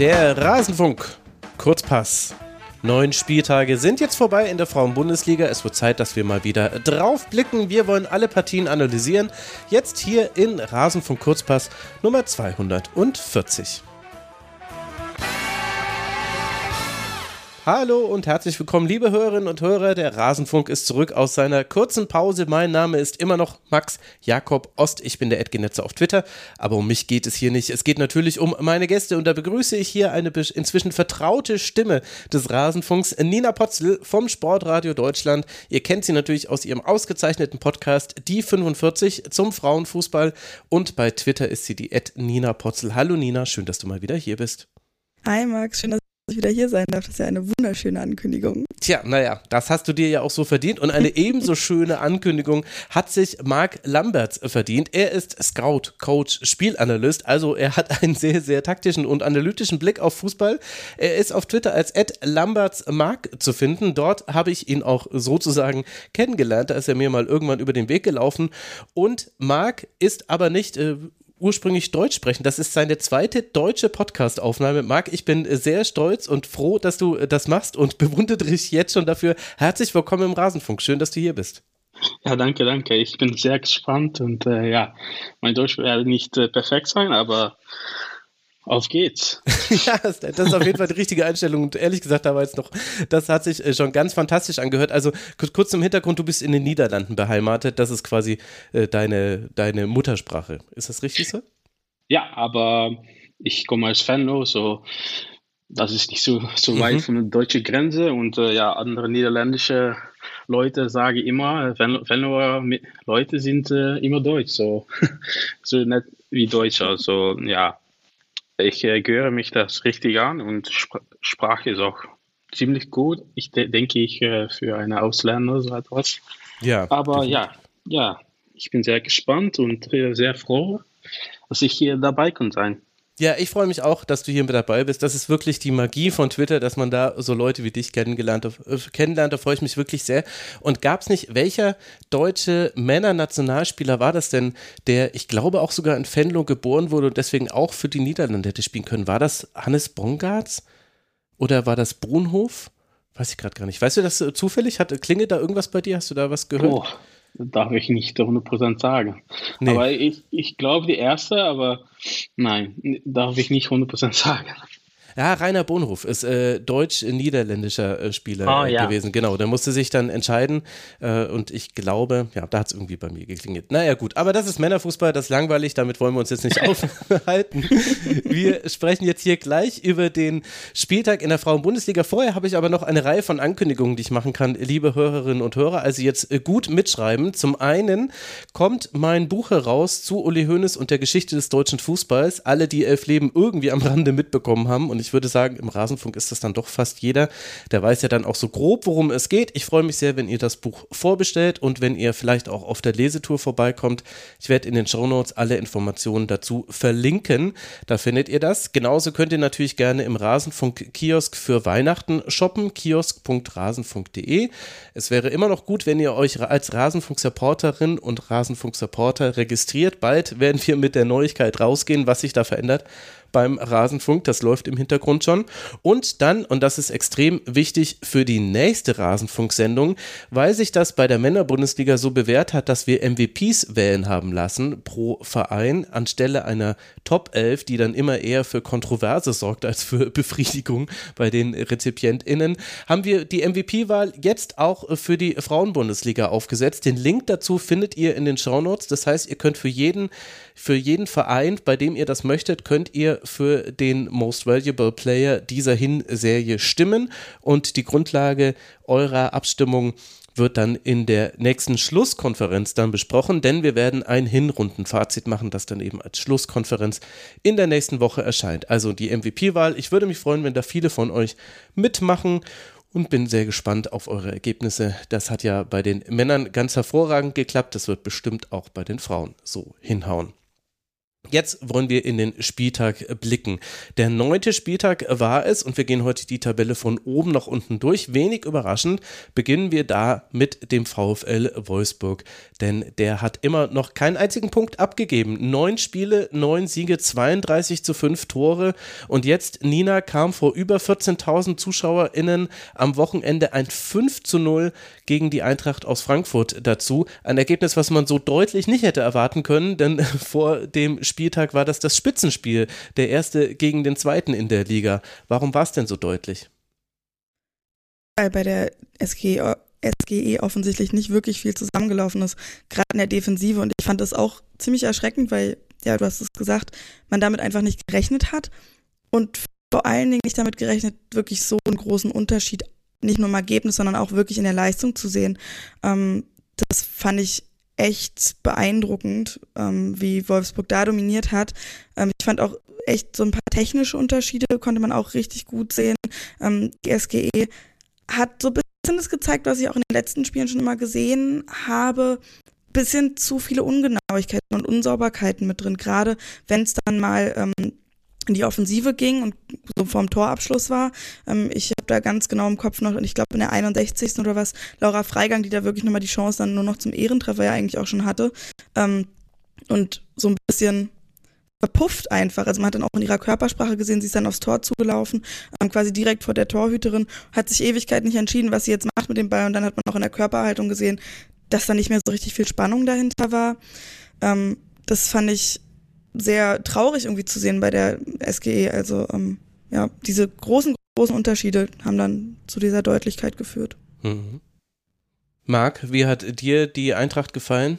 Der Rasenfunk. Kurzpass. Neun Spieltage sind jetzt vorbei in der Frauenbundesliga. Es wird Zeit, dass wir mal wieder drauf blicken. Wir wollen alle Partien analysieren. Jetzt hier in Rasenfunk Kurzpass Nummer 240. Hallo und herzlich willkommen, liebe Hörerinnen und Hörer. Der Rasenfunk ist zurück aus seiner kurzen Pause. Mein Name ist immer noch Max Jakob Ost. Ich bin der Edgenetzer auf Twitter, aber um mich geht es hier nicht. Es geht natürlich um meine Gäste und da begrüße ich hier eine inzwischen vertraute Stimme des Rasenfunks, Nina Potzel vom Sportradio Deutschland. Ihr kennt sie natürlich aus ihrem ausgezeichneten Podcast Die 45 zum Frauenfußball und bei Twitter ist sie die Ed Nina Potzel. Hallo Nina, schön, dass du mal wieder hier bist. Hi Max, schön, dass ich wieder hier sein darf. Das ist ja eine wunderschöne Ankündigung. Tja, naja, das hast du dir ja auch so verdient. Und eine ebenso schöne Ankündigung hat sich Marc Lamberts verdient. Er ist Scout, Coach, Spielanalyst. Also er hat einen sehr, sehr taktischen und analytischen Blick auf Fußball. Er ist auf Twitter als Ed Lamberts Marc zu finden. Dort habe ich ihn auch sozusagen kennengelernt. Da ist er mir mal irgendwann über den Weg gelaufen. Und Marc ist aber nicht äh, ursprünglich Deutsch sprechen. Das ist seine zweite deutsche Podcast-Aufnahme. Marc, ich bin sehr stolz und froh, dass du äh, das machst und bewundere dich jetzt schon dafür. Herzlich willkommen im Rasenfunk. Schön, dass du hier bist. Ja, danke, danke. Ich bin sehr gespannt und äh, ja, mein Deutsch werde nicht äh, perfekt sein, aber auf geht's. ja, das ist auf jeden Fall die richtige Einstellung. Und ehrlich gesagt, da war jetzt noch, das hat sich äh, schon ganz fantastisch angehört. Also kurz zum Hintergrund, du bist in den Niederlanden beheimatet. Das ist quasi äh, deine, deine Muttersprache. Ist das richtig so? Ja, aber ich komme aus Venlo, so das ist nicht so, so mhm. weit von der deutschen Grenze. Und äh, ja, andere niederländische Leute sagen immer, Venloer Leute sind äh, immer Deutsch, so, so nicht wie Deutsche. Also ja, ich äh, gehöre mich das richtig an und Sp Sprache ist auch ziemlich gut. Ich de denke ich äh, für eine Ausländer so etwas. Ja. Aber definitiv. ja, ja, ich bin sehr gespannt und äh, sehr froh, dass ich hier dabei kann sein. Ja, ich freue mich auch, dass du hier mit dabei bist. Das ist wirklich die Magie von Twitter, dass man da so Leute wie dich kennengelernt. Äh, kennenlernt, da freue ich mich wirklich sehr. Und gab es nicht, welcher deutsche Männernationalspieler war das denn, der, ich glaube, auch sogar in Venlo geboren wurde und deswegen auch für die Niederlande hätte spielen können? War das Hannes Bongartz oder war das Brunhof? Weiß ich gerade gar nicht. Weißt du das äh, zufällig? Hat, klingelt da irgendwas bei dir? Hast du da was gehört? Oh, darf ich nicht 100% sagen. Nee. Aber ich, ich glaube die erste, aber nein, darf ich nicht 100% sagen. Ja, Rainer Bonhof ist äh, deutsch-niederländischer äh, Spieler oh, ja. gewesen. Genau, der musste sich dann entscheiden äh, und ich glaube, ja, da hat es irgendwie bei mir geklingelt. Naja, gut, aber das ist Männerfußball, das ist langweilig, damit wollen wir uns jetzt nicht aufhalten. Wir sprechen jetzt hier gleich über den Spieltag in der Frauen-Bundesliga. Vorher habe ich aber noch eine Reihe von Ankündigungen, die ich machen kann, liebe Hörerinnen und Hörer. Also jetzt äh, gut mitschreiben. Zum einen kommt mein Buch heraus zu Uli Hoeneß und der Geschichte des deutschen Fußballs. Alle, die elf Leben irgendwie am Rande mitbekommen haben und ich würde sagen, im Rasenfunk ist das dann doch fast jeder. Der weiß ja dann auch so grob, worum es geht. Ich freue mich sehr, wenn ihr das Buch vorbestellt und wenn ihr vielleicht auch auf der Lesetour vorbeikommt. Ich werde in den Shownotes alle Informationen dazu verlinken. Da findet ihr das. Genauso könnt ihr natürlich gerne im Rasenfunk-Kiosk für Weihnachten shoppen, kiosk.rasenfunk.de. Es wäre immer noch gut, wenn ihr euch als Rasenfunk-Supporterin und Rasenfunk-Supporter registriert. Bald werden wir mit der Neuigkeit rausgehen, was sich da verändert beim Rasenfunk. Das läuft im Hintergrund schon. Und dann, und das ist extrem wichtig für die nächste Rasenfunksendung, weil sich das bei der Männerbundesliga so bewährt hat, dass wir MVPs wählen haben lassen pro Verein anstelle einer Top 11, die dann immer eher für Kontroverse sorgt als für Befriedigung bei den RezipientInnen, haben wir die MVP-Wahl jetzt auch für die Frauenbundesliga aufgesetzt. Den Link dazu findet ihr in den Shownotes. Das heißt, ihr könnt für jeden, für jeden Verein, bei dem ihr das möchtet, könnt ihr für den Most Valuable Player dieser Hinserie stimmen und die Grundlage eurer Abstimmung wird dann in der nächsten Schlusskonferenz dann besprochen, denn wir werden ein Hinrundenfazit machen, das dann eben als Schlusskonferenz in der nächsten Woche erscheint. Also die MVP-Wahl. Ich würde mich freuen, wenn da viele von euch mitmachen und bin sehr gespannt auf eure Ergebnisse. Das hat ja bei den Männern ganz hervorragend geklappt. Das wird bestimmt auch bei den Frauen so hinhauen. Jetzt wollen wir in den Spieltag blicken. Der neunte Spieltag war es und wir gehen heute die Tabelle von oben nach unten durch. Wenig überraschend beginnen wir da mit dem VfL Wolfsburg, denn der hat immer noch keinen einzigen Punkt abgegeben. Neun Spiele, neun Siege, 32 zu fünf Tore und jetzt Nina kam vor über 14.000 ZuschauerInnen am Wochenende ein 5 zu 0 gegen die Eintracht aus Frankfurt dazu. Ein Ergebnis, was man so deutlich nicht hätte erwarten können, denn vor dem Spiel Spieltag war das das Spitzenspiel, der erste gegen den zweiten in der Liga. Warum war es denn so deutlich? Weil bei der SGE, SGE offensichtlich nicht wirklich viel zusammengelaufen ist, gerade in der Defensive. Und ich fand das auch ziemlich erschreckend, weil, ja, du hast es gesagt, man damit einfach nicht gerechnet hat. Und vor allen Dingen nicht damit gerechnet, wirklich so einen großen Unterschied, nicht nur im Ergebnis, sondern auch wirklich in der Leistung zu sehen. Ähm, das fand ich echt beeindruckend, ähm, wie Wolfsburg da dominiert hat. Ähm, ich fand auch echt so ein paar technische Unterschiede konnte man auch richtig gut sehen. Ähm, die SGE hat so ein bisschen das gezeigt, was ich auch in den letzten Spielen schon immer gesehen habe. Bisschen zu viele Ungenauigkeiten und Unsauberkeiten mit drin, gerade wenn es dann mal ähm, in die Offensive ging und so vorm Torabschluss war. Ähm, ich habe da ganz genau im Kopf noch, und ich glaube in der 61. oder was, Laura Freigang, die da wirklich nochmal die Chance dann nur noch zum Ehrentreffer ja eigentlich auch schon hatte. Ähm, und so ein bisschen verpufft einfach. Also man hat dann auch in ihrer Körpersprache gesehen, sie ist dann aufs Tor zugelaufen, ähm, quasi direkt vor der Torhüterin, hat sich Ewigkeit nicht entschieden, was sie jetzt macht mit dem Ball. Und dann hat man auch in der Körperhaltung gesehen, dass da nicht mehr so richtig viel Spannung dahinter war. Ähm, das fand ich sehr traurig irgendwie zu sehen bei der SGE. Also ähm, ja, diese großen, großen Unterschiede haben dann zu dieser Deutlichkeit geführt. Mhm. Marc, wie hat dir die Eintracht gefallen?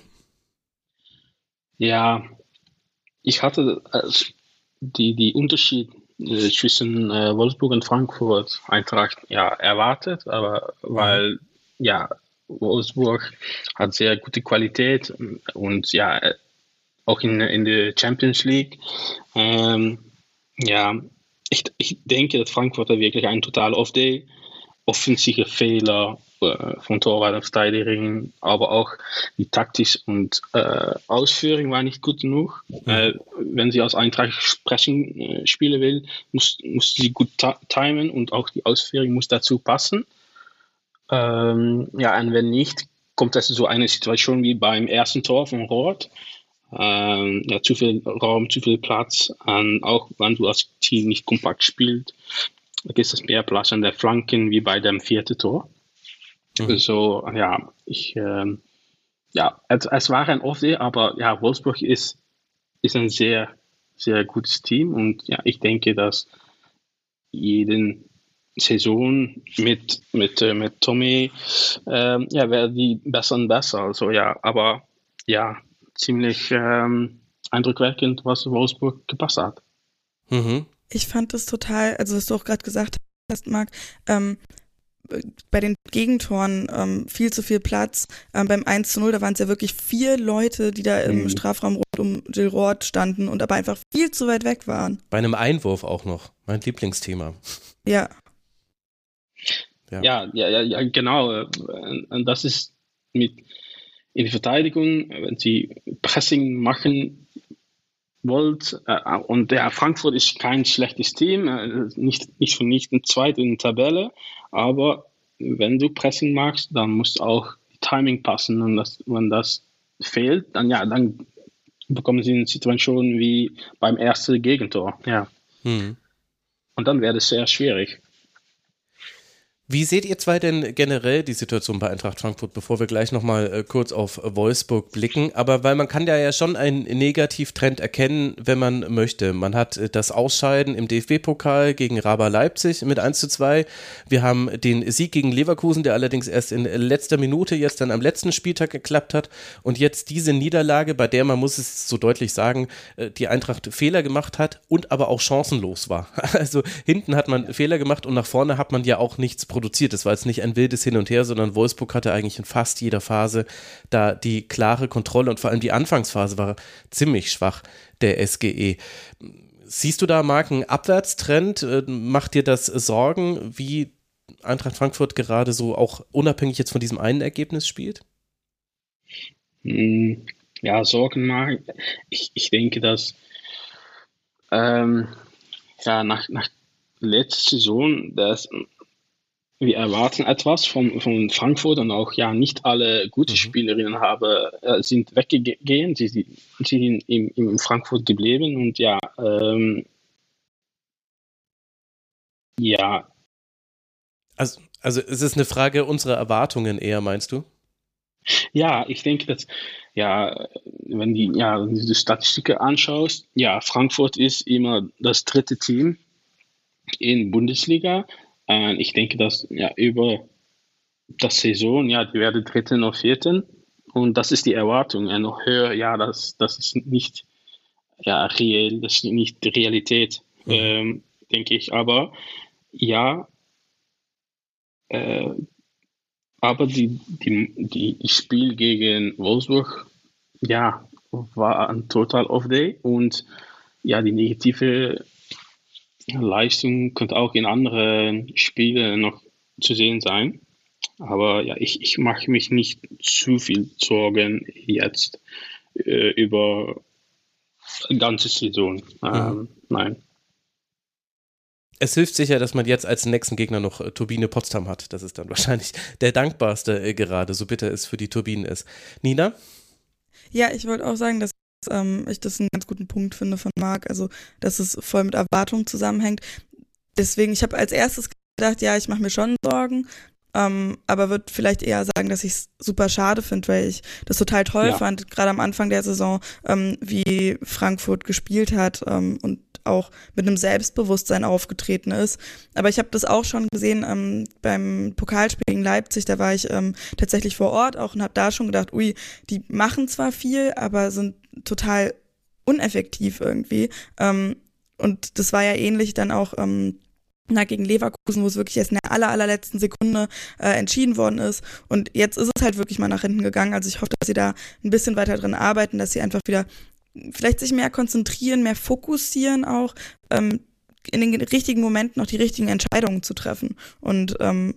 Ja, ich hatte äh, die, die Unterschied äh, zwischen äh, Wolfsburg und Frankfurt Eintracht ja erwartet, aber weil ja Wolfsburg hat sehr gute Qualität und ja auch in, in der Champions League. Ähm, ja, ich, ich denke, dass Frankfurt wirklich ein total Off-Day, offensive Fehler äh, von Torwart und Verteidigung, aber auch die Taktik und äh, Ausführung war nicht gut genug. Äh, wenn sie als Eintracht Pressing äh, spielen will, muss, muss sie gut timen und auch die Ausführung muss dazu passen. Ähm, ja, und wenn nicht, kommt es so eine Situation wie beim ersten Tor von Roth, ähm, ja, zu viel Raum, zu viel Platz. Und auch wenn du als Team nicht kompakt spielst, gibt es mehr Platz an der Flanken wie bei dem vierten Tor. Mhm. Also, ja, ich, ähm, ja, es, es war ein off aber ja, Wolfsburg ist, ist ein sehr, sehr gutes Team und ja, ich denke, dass jeden Saison mit, mit, äh, mit Tommy, ähm, ja, werden die besser und besser. Also ja, aber ja, ziemlich ähm, eindruckweckend, was Wolfsburg gepasst hat. Mhm. Ich fand das total, also was du auch gerade gesagt hast, Marc, ähm, bei den Gegentoren ähm, viel zu viel Platz. Ähm, beim 1 zu 0, da waren es ja wirklich vier Leute, die da im mhm. Strafraum rund um Jill Roth standen und aber einfach viel zu weit weg waren. Bei einem Einwurf auch noch, mein Lieblingsthema. Ja. Ja, ja, ja, ja genau. Und das ist mit in die Verteidigung, wenn sie Pressing machen wollt. Äh, und der Frankfurt ist kein schlechtes Team, äh, nicht, nicht vernichtend zweit in der Tabelle, aber wenn du Pressing machst, dann muss auch die Timing passen und das, wenn das fehlt, dann ja, dann bekommen sie eine Situation wie beim ersten Gegentor. Ja. Hm. Und dann wäre es sehr schwierig. Wie seht ihr zwei denn generell die Situation bei Eintracht Frankfurt, bevor wir gleich nochmal äh, kurz auf Wolfsburg blicken? Aber weil man kann ja ja schon einen Negativtrend erkennen, wenn man möchte. Man hat äh, das Ausscheiden im DFB-Pokal gegen Raba Leipzig mit 1 zu 2. Wir haben den Sieg gegen Leverkusen, der allerdings erst in letzter Minute jetzt dann am letzten Spieltag geklappt hat. Und jetzt diese Niederlage, bei der man muss es so deutlich sagen, äh, die Eintracht Fehler gemacht hat und aber auch chancenlos war. Also hinten hat man Fehler gemacht und nach vorne hat man ja auch nichts produziert. Es war jetzt nicht ein wildes Hin und Her, sondern Wolfsburg hatte eigentlich in fast jeder Phase da die klare Kontrolle und vor allem die Anfangsphase war ziemlich schwach der SGE. Siehst du da, Marc, einen Abwärtstrend? Äh, macht dir das Sorgen, wie Eintracht Frankfurt gerade so auch unabhängig jetzt von diesem einen Ergebnis spielt? Hm, ja, Sorgen machen. Ich, ich denke, dass Ähm, ja, nach, nach letzter Saison, das, wir erwarten etwas von, von Frankfurt und auch ja, nicht alle gute mhm. Spielerinnen haben, äh, sind weggegangen, sie, sie sind in, in Frankfurt geblieben und ja, ähm, ja. Also, also es ist eine Frage unserer Erwartungen eher, meinst du? Ja, ich denke, dass, ja, wenn, die, ja, wenn du die Statistiken anschaust, ja, Frankfurt ist immer das dritte Team in Bundesliga. Und ich denke, dass ja, über das Saison, ja, die werden Dritten oder Vierten. Und das ist die Erwartung. Und noch höher, ja, das, das ist nicht ja, reell, das ist nicht die Realität, mhm. ähm, denke ich. Aber ja, äh, aber die, die, die Spiel gegen Wolfsburg, ja, war ein total Off-Day und ja, die negative Leistung könnte auch in anderen Spielen noch zu sehen sein. Aber ja, ich, ich mache mich nicht zu viel Sorgen jetzt äh, über die ganze Saison. Mhm. Ähm, mhm. Nein. Es hilft sicher, dass man jetzt als nächsten Gegner noch äh, Turbine Potsdam hat. Das ist dann wahrscheinlich der dankbarste äh, gerade, so bitter es für die Turbinen ist. Nina? Ja, ich wollte auch sagen, dass ähm, ich das einen ganz guten Punkt finde von Marc, also dass es voll mit Erwartungen zusammenhängt. Deswegen, ich habe als erstes gedacht, ja, ich mache mir schon Sorgen, ähm, aber würde vielleicht eher sagen, dass ich es super schade finde, weil ich das total toll ja. fand, gerade am Anfang der Saison, ähm, wie Frankfurt gespielt hat ähm, und auch mit einem Selbstbewusstsein aufgetreten ist. Aber ich habe das auch schon gesehen ähm, beim Pokalspiel gegen Leipzig, da war ich ähm, tatsächlich vor Ort auch und habe da schon gedacht, ui, die machen zwar viel, aber sind total uneffektiv irgendwie. Ähm, und das war ja ähnlich dann auch ähm, na, gegen Leverkusen, wo es wirklich erst in der aller, allerletzten Sekunde äh, entschieden worden ist. Und jetzt ist es halt wirklich mal nach hinten gegangen. Also ich hoffe, dass sie da ein bisschen weiter drin arbeiten, dass sie einfach wieder vielleicht sich mehr konzentrieren, mehr fokussieren auch, ähm, in den richtigen Momenten auch die richtigen Entscheidungen zu treffen. Und ähm,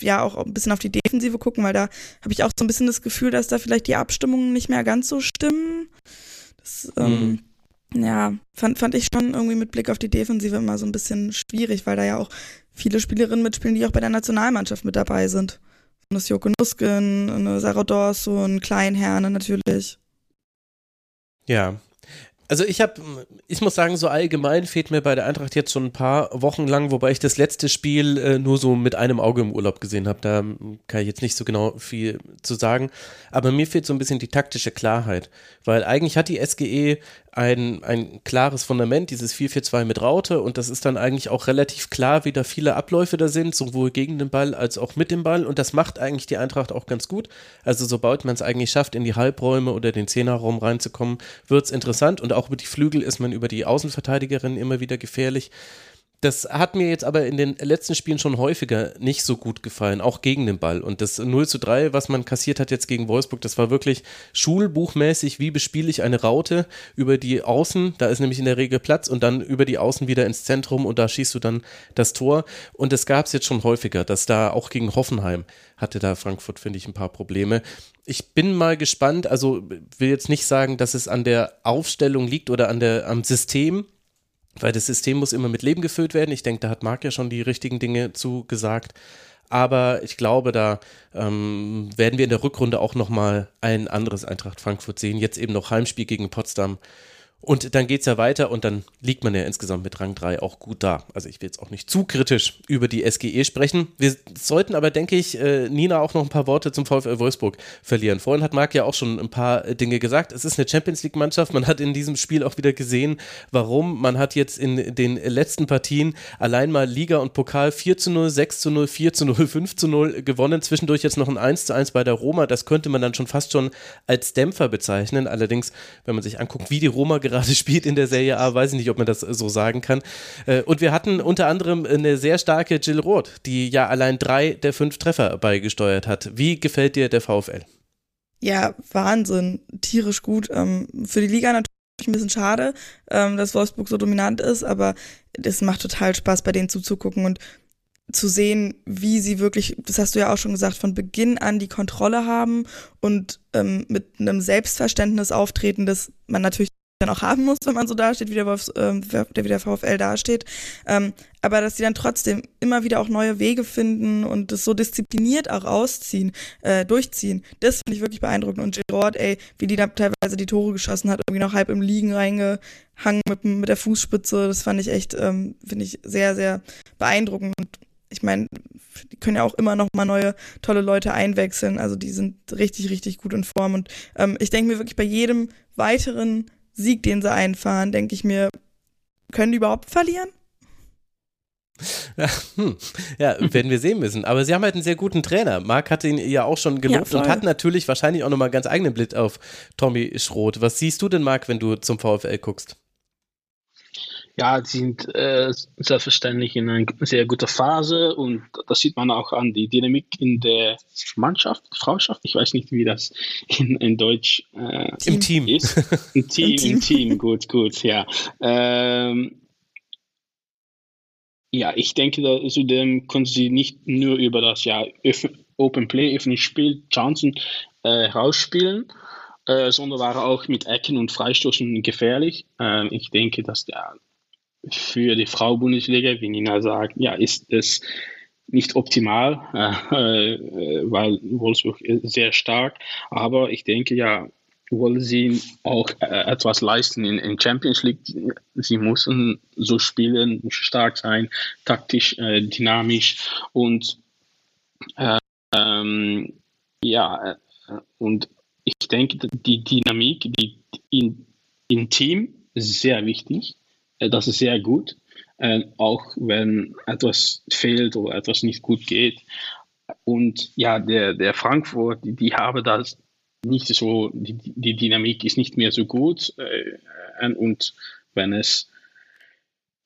ja, auch ein bisschen auf die Defensive gucken, weil da habe ich auch so ein bisschen das Gefühl, dass da vielleicht die Abstimmungen nicht mehr ganz so stimmen. Das, ähm, mhm ja, fand, fand ich schon irgendwie mit Blick auf die Defensive immer so ein bisschen schwierig, weil da ja auch viele Spielerinnen mitspielen, die auch bei der Nationalmannschaft mit dabei sind. Das Joko Nusken, eine Sarah Dorso, ein Kleinherne natürlich. Ja, also ich habe, ich muss sagen, so allgemein fehlt mir bei der Eintracht jetzt schon ein paar Wochen lang, wobei ich das letzte Spiel äh, nur so mit einem Auge im Urlaub gesehen habe. Da kann ich jetzt nicht so genau viel zu sagen. Aber mir fehlt so ein bisschen die taktische Klarheit, weil eigentlich hat die SGE ein, ein klares Fundament, dieses 4-4-2 mit Raute und das ist dann eigentlich auch relativ klar, wie da viele Abläufe da sind, sowohl gegen den Ball als auch mit dem Ball und das macht eigentlich die Eintracht auch ganz gut. Also sobald man es eigentlich schafft, in die Halbräume oder den Zehnerraum reinzukommen, wird es interessant und auch über die Flügel ist man über die Außenverteidigerin immer wieder gefährlich. Das hat mir jetzt aber in den letzten Spielen schon häufiger nicht so gut gefallen, auch gegen den Ball. Und das 0 zu 3, was man kassiert hat jetzt gegen Wolfsburg, das war wirklich schulbuchmäßig, wie bespiele ich eine Raute über die Außen, da ist nämlich in der Regel Platz und dann über die Außen wieder ins Zentrum und da schießt du dann das Tor. Und das gab es jetzt schon häufiger, dass da auch gegen Hoffenheim hatte da Frankfurt, finde ich, ein paar Probleme. Ich bin mal gespannt, also will jetzt nicht sagen, dass es an der Aufstellung liegt oder an der, am System, weil das System muss immer mit Leben gefüllt werden. Ich denke, da hat Marc ja schon die richtigen Dinge zu gesagt. Aber ich glaube, da ähm, werden wir in der Rückrunde auch nochmal ein anderes Eintracht Frankfurt sehen. Jetzt eben noch Heimspiel gegen Potsdam. Und dann geht es ja weiter und dann liegt man ja insgesamt mit Rang 3 auch gut da. Also ich will jetzt auch nicht zu kritisch über die SGE sprechen. Wir sollten aber, denke ich, äh, Nina auch noch ein paar Worte zum VfL Wolfsburg verlieren. Vorhin hat Marc ja auch schon ein paar Dinge gesagt. Es ist eine Champions League-Mannschaft. Man hat in diesem Spiel auch wieder gesehen, warum. Man hat jetzt in den letzten Partien allein mal Liga und Pokal 4 zu 0, 6 zu 0, 4 zu 0, 5 zu 0 gewonnen. Zwischendurch jetzt noch ein 1 zu 1 bei der Roma. Das könnte man dann schon fast schon als Dämpfer bezeichnen. Allerdings, wenn man sich anguckt, wie die Roma gerade spielt in der Serie A, weiß ich nicht, ob man das so sagen kann. Äh, und wir hatten unter anderem eine sehr starke Jill Roth, die ja allein drei der fünf Treffer beigesteuert hat. Wie gefällt dir der VfL? Ja, Wahnsinn, tierisch gut. Ähm, für die Liga natürlich ein bisschen schade, ähm, dass Wolfsburg so dominant ist, aber es macht total Spaß, bei denen zuzugucken und zu sehen, wie sie wirklich, das hast du ja auch schon gesagt, von Beginn an die Kontrolle haben und ähm, mit einem Selbstverständnis auftreten, das man natürlich dann auch haben muss, wenn man so dasteht, wie der, Wolfs, ähm, wie der VfL dasteht. Ähm, aber dass sie dann trotzdem immer wieder auch neue Wege finden und das so diszipliniert auch ausziehen, äh, durchziehen, das finde ich wirklich beeindruckend. Und Gerard, ey, wie die da teilweise die Tore geschossen hat, irgendwie noch halb im Liegen reingehangen mit, mit der Fußspitze, das fand ich echt, ähm, finde ich sehr, sehr beeindruckend. Und ich meine, die können ja auch immer noch mal neue tolle Leute einwechseln. Also die sind richtig, richtig gut in Form. Und ähm, ich denke mir wirklich bei jedem weiteren Sieg, den sie einfahren, denke ich mir, können die überhaupt verlieren? Ja, hm. ja, werden wir sehen müssen. Aber sie haben halt einen sehr guten Trainer. Marc hat ihn ja auch schon gelobt ja, und hat natürlich wahrscheinlich auch nochmal ganz eigenen Blick auf Tommy Schroth. Was siehst du denn, Marc, wenn du zum VfL guckst? Ja, sie sind äh, selbstverständlich in einer sehr guten Phase und das sieht man auch an die Dynamik in der Mannschaft, Frauschaft. Ich weiß nicht, wie das in, in Deutsch äh, Im Team ist. Im Team, im Team, im Team. gut, gut, ja. Ähm, ja, ich denke, da, zudem können sie nicht nur über das ja, Open Play, öffentliches Spiel, Chancen äh, rausspielen, äh, sondern waren auch mit Ecken und Freistoßen gefährlich. Äh, ich denke, dass der für die Frau-Bundesliga, wie Nina sagt, ja, ist es nicht optimal, äh, weil Wolfsburg ist sehr stark. Aber ich denke, ja, wollen sie auch äh, etwas leisten in, in Champions League. Sie müssen so spielen, stark sein, taktisch, äh, dynamisch und äh, ähm, ja, äh, und ich denke, die Dynamik die in, im Team ist sehr wichtig. Äh, das ist sehr gut, äh, auch wenn etwas fehlt oder etwas nicht gut geht. Und ja, der, der Frankfurt, die, die haben das nicht so, die, die Dynamik ist nicht mehr so gut. Äh, und wenn es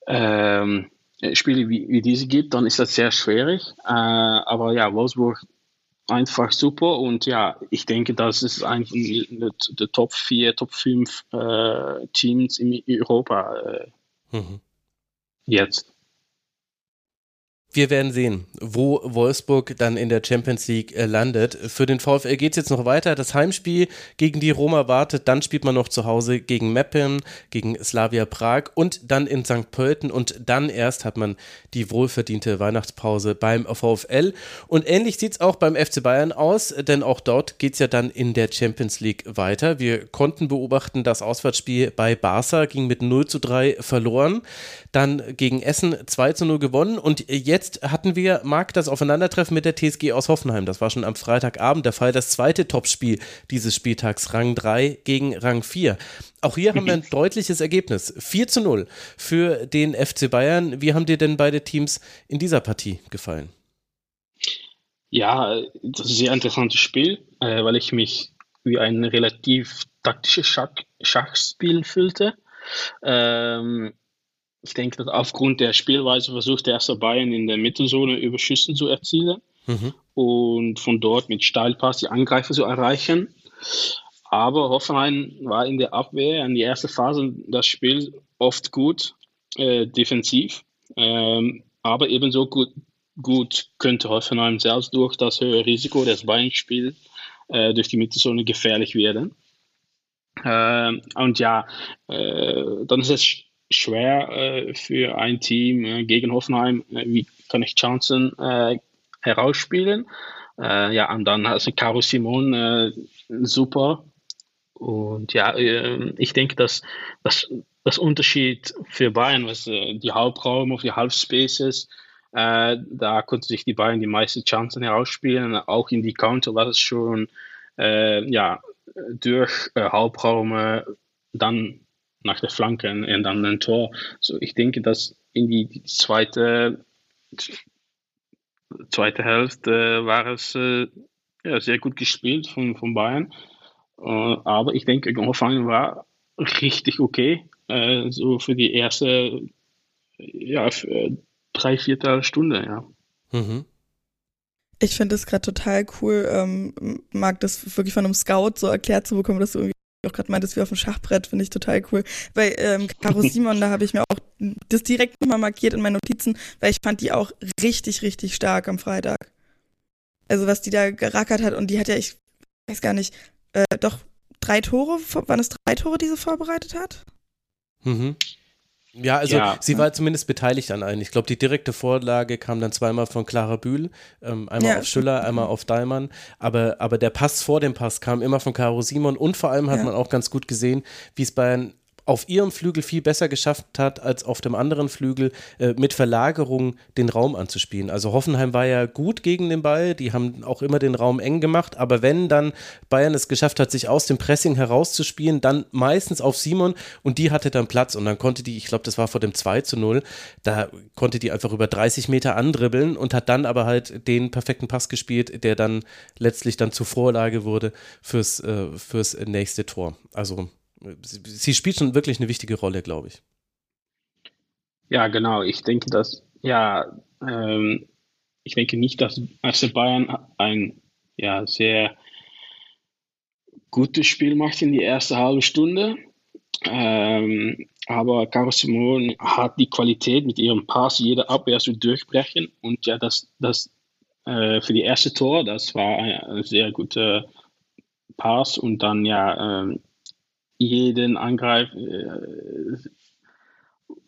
ähm, Spiele wie, wie diese gibt, dann ist das sehr schwierig. Äh, aber ja, Wolfsburg einfach super und ja, ich denke, das ist eigentlich der Top 4, Top 5 äh, Teams in Europa äh, Mhm. Jetzt. Wir werden sehen, wo Wolfsburg dann in der Champions League äh, landet. Für den VfL geht es jetzt noch weiter. Das Heimspiel gegen die Roma wartet. Dann spielt man noch zu Hause gegen Meppen, gegen Slavia Prag und dann in St. Pölten. Und dann erst hat man die wohlverdiente Weihnachtspause beim VfL. Und ähnlich sieht es auch beim FC Bayern aus, denn auch dort geht es ja dann in der Champions League weiter. Wir konnten beobachten, das Auswärtsspiel bei Barca ging mit 0 zu 3 verloren. Dann gegen Essen 2 zu 0 gewonnen. Und jetzt Jetzt hatten wir, Marc, das Aufeinandertreffen mit der TSG aus Hoffenheim. Das war schon am Freitagabend der Fall. Das zweite Topspiel dieses Spieltags, Rang 3 gegen Rang 4. Auch hier haben wir ein deutliches Ergebnis. 4 zu 0 für den FC Bayern. Wie haben dir denn beide Teams in dieser Partie gefallen? Ja, das ist ein sehr interessantes Spiel, äh, weil ich mich wie ein relativ taktisches Schach Schachspiel fühlte. Ähm, ich denke, dass aufgrund der Spielweise versucht der erste Bayern in der Mittenzone Überschüsse zu erzielen mhm. und von dort mit Steilpass die Angreifer zu erreichen. Aber Hoffenheim war in der Abwehr in der ersten Phase das Spiel oft gut, äh, defensiv, ähm, aber ebenso gut, gut könnte Hoffenheim selbst durch das höhere Risiko des Bayern-Spiels äh, durch die Mittenzone gefährlich werden. Äh, und ja, äh, dann ist es schwer äh, für ein Team äh, gegen Hoffenheim. Äh, wie kann ich Chancen äh, herausspielen? Äh, ja, und dann ist Caro Simon äh, super. Und ja, ich denke, dass das, das Unterschied für Bayern, was die Hauptraum auf die Halbspaces, da konnten sich die Bayern die meisten Chancen herausspielen. Auch in die Counter war es schon ja, durch Halbraum dann nach der Flanke und dann ein Tor. So, ich denke, dass in die zweite, zweite Hälfte war es äh, ja, sehr gut gespielt von, von Bayern. Äh, aber ich denke, Anfang war richtig okay. Äh, so für die erste ja, für drei, Viertelstunde, ja. Mhm. Ich finde es gerade total cool, ähm, mag das wirklich von einem Scout so erklärt zu bekommen, dass du irgendwie auch gerade meintest, wie auf dem Schachbrett, finde ich total cool. Weil ähm, Caro Simon, da habe ich mir auch das direkt nochmal markiert in meinen Notizen, weil ich fand die auch richtig, richtig stark am Freitag. Also was die da gerackert hat und die hat ja, ich weiß gar nicht, äh, doch drei Tore, waren es drei Tore, die sie vorbereitet hat? Mhm. Ja, also ja. sie war zumindest beteiligt an einem. Ich glaube, die direkte Vorlage kam dann zweimal von Clara Bühl, ähm, einmal ja. auf Schüller, einmal auf Daimann, aber, aber der Pass vor dem Pass kam immer von Caro Simon und vor allem hat ja. man auch ganz gut gesehen, wie es Bayern auf ihrem Flügel viel besser geschafft hat, als auf dem anderen Flügel äh, mit Verlagerung den Raum anzuspielen. Also Hoffenheim war ja gut gegen den Ball, die haben auch immer den Raum eng gemacht, aber wenn dann Bayern es geschafft hat, sich aus dem Pressing herauszuspielen, dann meistens auf Simon und die hatte dann Platz und dann konnte die, ich glaube, das war vor dem 2 zu 0, da konnte die einfach über 30 Meter andribbeln und hat dann aber halt den perfekten Pass gespielt, der dann letztlich dann zur Vorlage wurde fürs, äh, fürs nächste Tor. Also sie, spielt schon wirklich eine wichtige Rolle, glaube ich. Ja, genau. Ich denke, dass, ja, ähm, ich denke nicht, dass FC Bayern ein ja, sehr gutes Spiel macht in die erste halbe Stunde. Ähm, aber Caro Simon hat die Qualität, mit ihrem Pass jede Abwehr zu durchbrechen. Und ja, das, das äh, für die erste Tor, das war ein, ein sehr guter Pass. Und dann ja, ähm, jeden Angreif äh,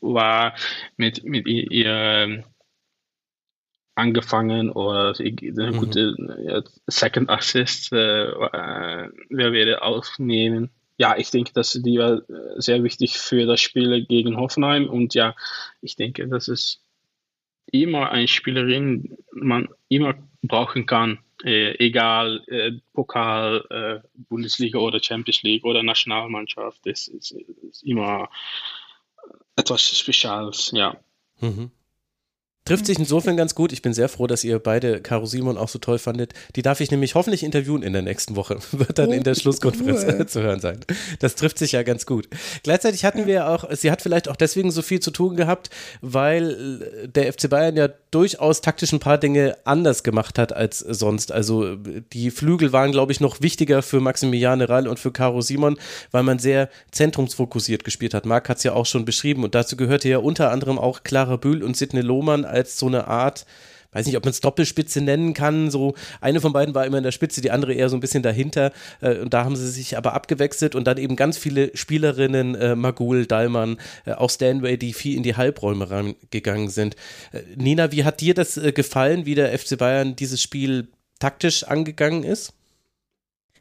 war mit, mit ihr ähm, angefangen oder eine mhm. gute ja, Second Assist äh, äh, wer werde aufnehmen. Ja, ich denke, dass die war sehr wichtig für das Spiel gegen Hoffenheim und ja, ich denke, dass es immer eine Spielerin man immer brauchen kann äh, egal äh, Pokal, äh, Bundesliga oder Champions League oder Nationalmannschaft, das ist, ist immer etwas Spezielles, ja. Mhm. Trifft sich insofern ganz gut. Ich bin sehr froh, dass ihr beide Caro Simon auch so toll fandet. Die darf ich nämlich hoffentlich interviewen in der nächsten Woche. Wird dann oh, in der oh, Schlusskonferenz cool. zu hören sein. Das trifft sich ja ganz gut. Gleichzeitig hatten wir auch, sie hat vielleicht auch deswegen so viel zu tun gehabt, weil der FC Bayern ja durchaus taktisch ein paar Dinge anders gemacht hat als sonst. Also die Flügel waren, glaube ich, noch wichtiger für Maximiliane Rall und für Caro Simon, weil man sehr zentrumsfokussiert gespielt hat. Marc hat es ja auch schon beschrieben und dazu gehörte ja unter anderem auch Clara Bühl und Sidney Lohmann als so eine Art weiß nicht, ob man es Doppelspitze nennen kann. So eine von beiden war immer in der Spitze, die andere eher so ein bisschen dahinter. Äh, und da haben sie sich aber abgewechselt und dann eben ganz viele Spielerinnen, äh, Magul, Dallmann, äh, auch Stanway, die viel in die Halbräume reingegangen sind. Äh, Nina, wie hat dir das äh, gefallen, wie der FC Bayern dieses Spiel taktisch angegangen ist?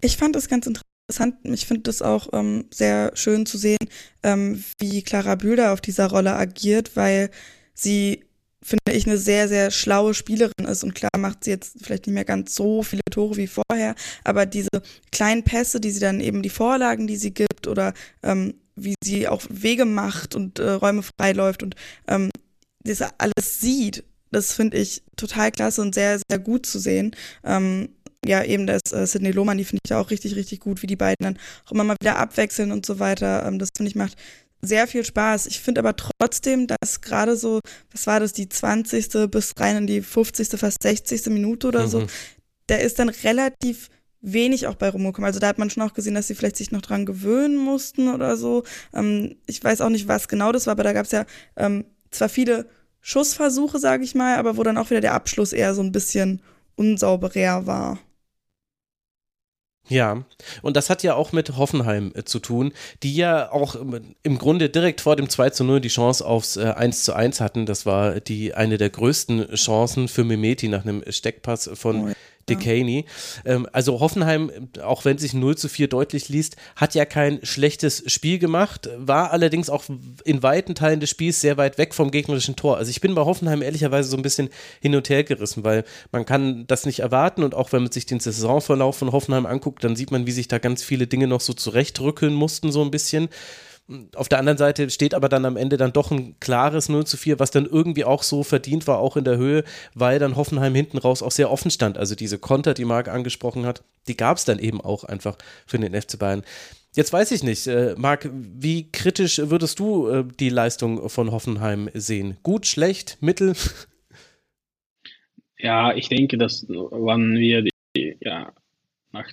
Ich fand es ganz interessant. Ich finde es auch ähm, sehr schön zu sehen, ähm, wie Clara Bühler auf dieser Rolle agiert, weil sie finde ich, eine sehr, sehr schlaue Spielerin ist. Und klar macht sie jetzt vielleicht nicht mehr ganz so viele Tore wie vorher, aber diese kleinen Pässe, die sie dann eben die Vorlagen, die sie gibt oder ähm, wie sie auch Wege macht und äh, Räume freiläuft und ähm, das alles sieht, das finde ich total klasse und sehr, sehr gut zu sehen. Ähm, ja, eben das äh, Sidney Lohmann, die finde ich auch richtig, richtig gut, wie die beiden dann auch immer mal wieder abwechseln und so weiter. Ähm, das finde ich macht sehr viel Spaß. Ich finde aber trotzdem, dass gerade so, was war das, die 20. bis rein in die 50., fast 60. Minute oder mhm. so, da ist dann relativ wenig auch bei rumgekommen. Also da hat man schon auch gesehen, dass sie vielleicht sich noch dran gewöhnen mussten oder so. Ähm, ich weiß auch nicht, was genau das war, aber da gab es ja ähm, zwar viele Schussversuche, sage ich mal, aber wo dann auch wieder der Abschluss eher so ein bisschen unsauberer war. Ja, und das hat ja auch mit Hoffenheim äh, zu tun, die ja auch im Grunde direkt vor dem 2 zu 0 die Chance aufs äh, 1 zu 1 hatten. Das war die eine der größten Chancen für Mimeti nach einem Steckpass von oh. Decaney. Ähm, also Hoffenheim, auch wenn sich 0 zu 4 deutlich liest, hat ja kein schlechtes Spiel gemacht, war allerdings auch in weiten Teilen des Spiels sehr weit weg vom gegnerischen Tor. Also ich bin bei Hoffenheim ehrlicherweise so ein bisschen hin und her gerissen, weil man kann das nicht erwarten und auch wenn man sich den Saisonverlauf von Hoffenheim anguckt, dann sieht man, wie sich da ganz viele Dinge noch so zurechtrückeln mussten, so ein bisschen. Auf der anderen Seite steht aber dann am Ende dann doch ein klares 0 zu 4, was dann irgendwie auch so verdient war, auch in der Höhe, weil dann Hoffenheim hinten raus auch sehr offen stand. Also diese Konter, die Marc angesprochen hat, die gab es dann eben auch einfach für den FC Bayern. Jetzt weiß ich nicht, äh, Marc, wie kritisch würdest du äh, die Leistung von Hoffenheim sehen? Gut, schlecht, mittel? Ja, ich denke, dass wann wir die, ja, nach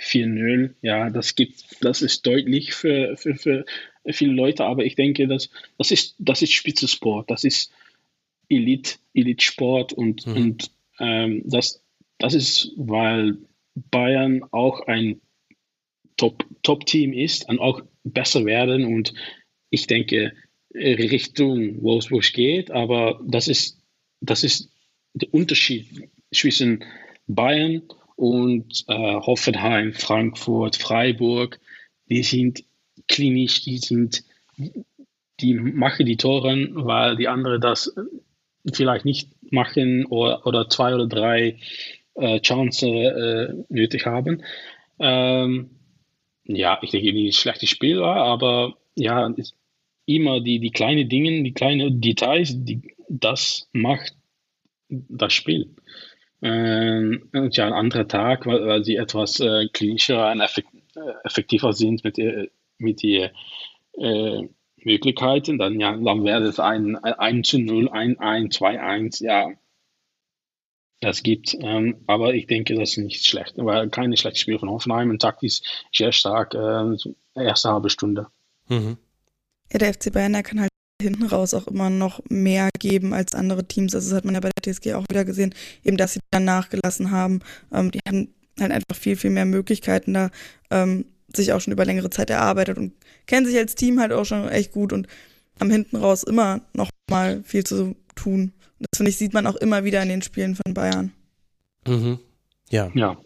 4-0, ja, das gibt, das ist deutlich für, für, für viele Leute, aber ich denke, dass, das ist, das ist Spitzensport, das ist Elite, Elite-Sport und, mhm. und ähm, das, das ist, weil Bayern auch ein Top, Top-Team ist und auch besser werden. Und ich denke, Richtung Wolfsburg geht, aber das ist, das ist der Unterschied zwischen Bayern und äh, Hoffenheim, Frankfurt, Freiburg. Die sind klinisch, die sind, die machen die Toren, weil die anderen das vielleicht nicht machen oder, oder zwei oder drei äh, Chancen äh, nötig haben. Ähm, ja, ich denke, die schlechte Spiel war, aber ja, immer die, die kleinen Dinge, die kleinen Details, die, das macht das Spiel. Ähm, und ja, ein anderer Tag, weil, weil sie etwas äh, klinischer und effekt, äh, effektiver sind mit, äh, mit den äh, Möglichkeiten, dann, ja, dann wäre es ein 1 zu 0, ein 1, 2, 1, ja. Das gibt, ähm, aber ich denke, das ist nicht schlecht. War keine schlechte Spiel von Hoffenheim und taktisch sehr stark, äh, erste halbe Stunde. Mhm. Ja, der FC Bayern, der kann halt hinten raus auch immer noch mehr geben als andere Teams. Also das hat man ja bei der TSG auch wieder gesehen, eben dass sie dann nachgelassen haben. Ähm, die haben halt einfach viel, viel mehr Möglichkeiten da, ähm, sich auch schon über längere Zeit erarbeitet und kennen sich als Team halt auch schon echt gut und haben hinten raus immer noch mal viel zu tun. Und das finde ich, sieht man auch immer wieder in den Spielen von Bayern. Mhm. Ja. Ja.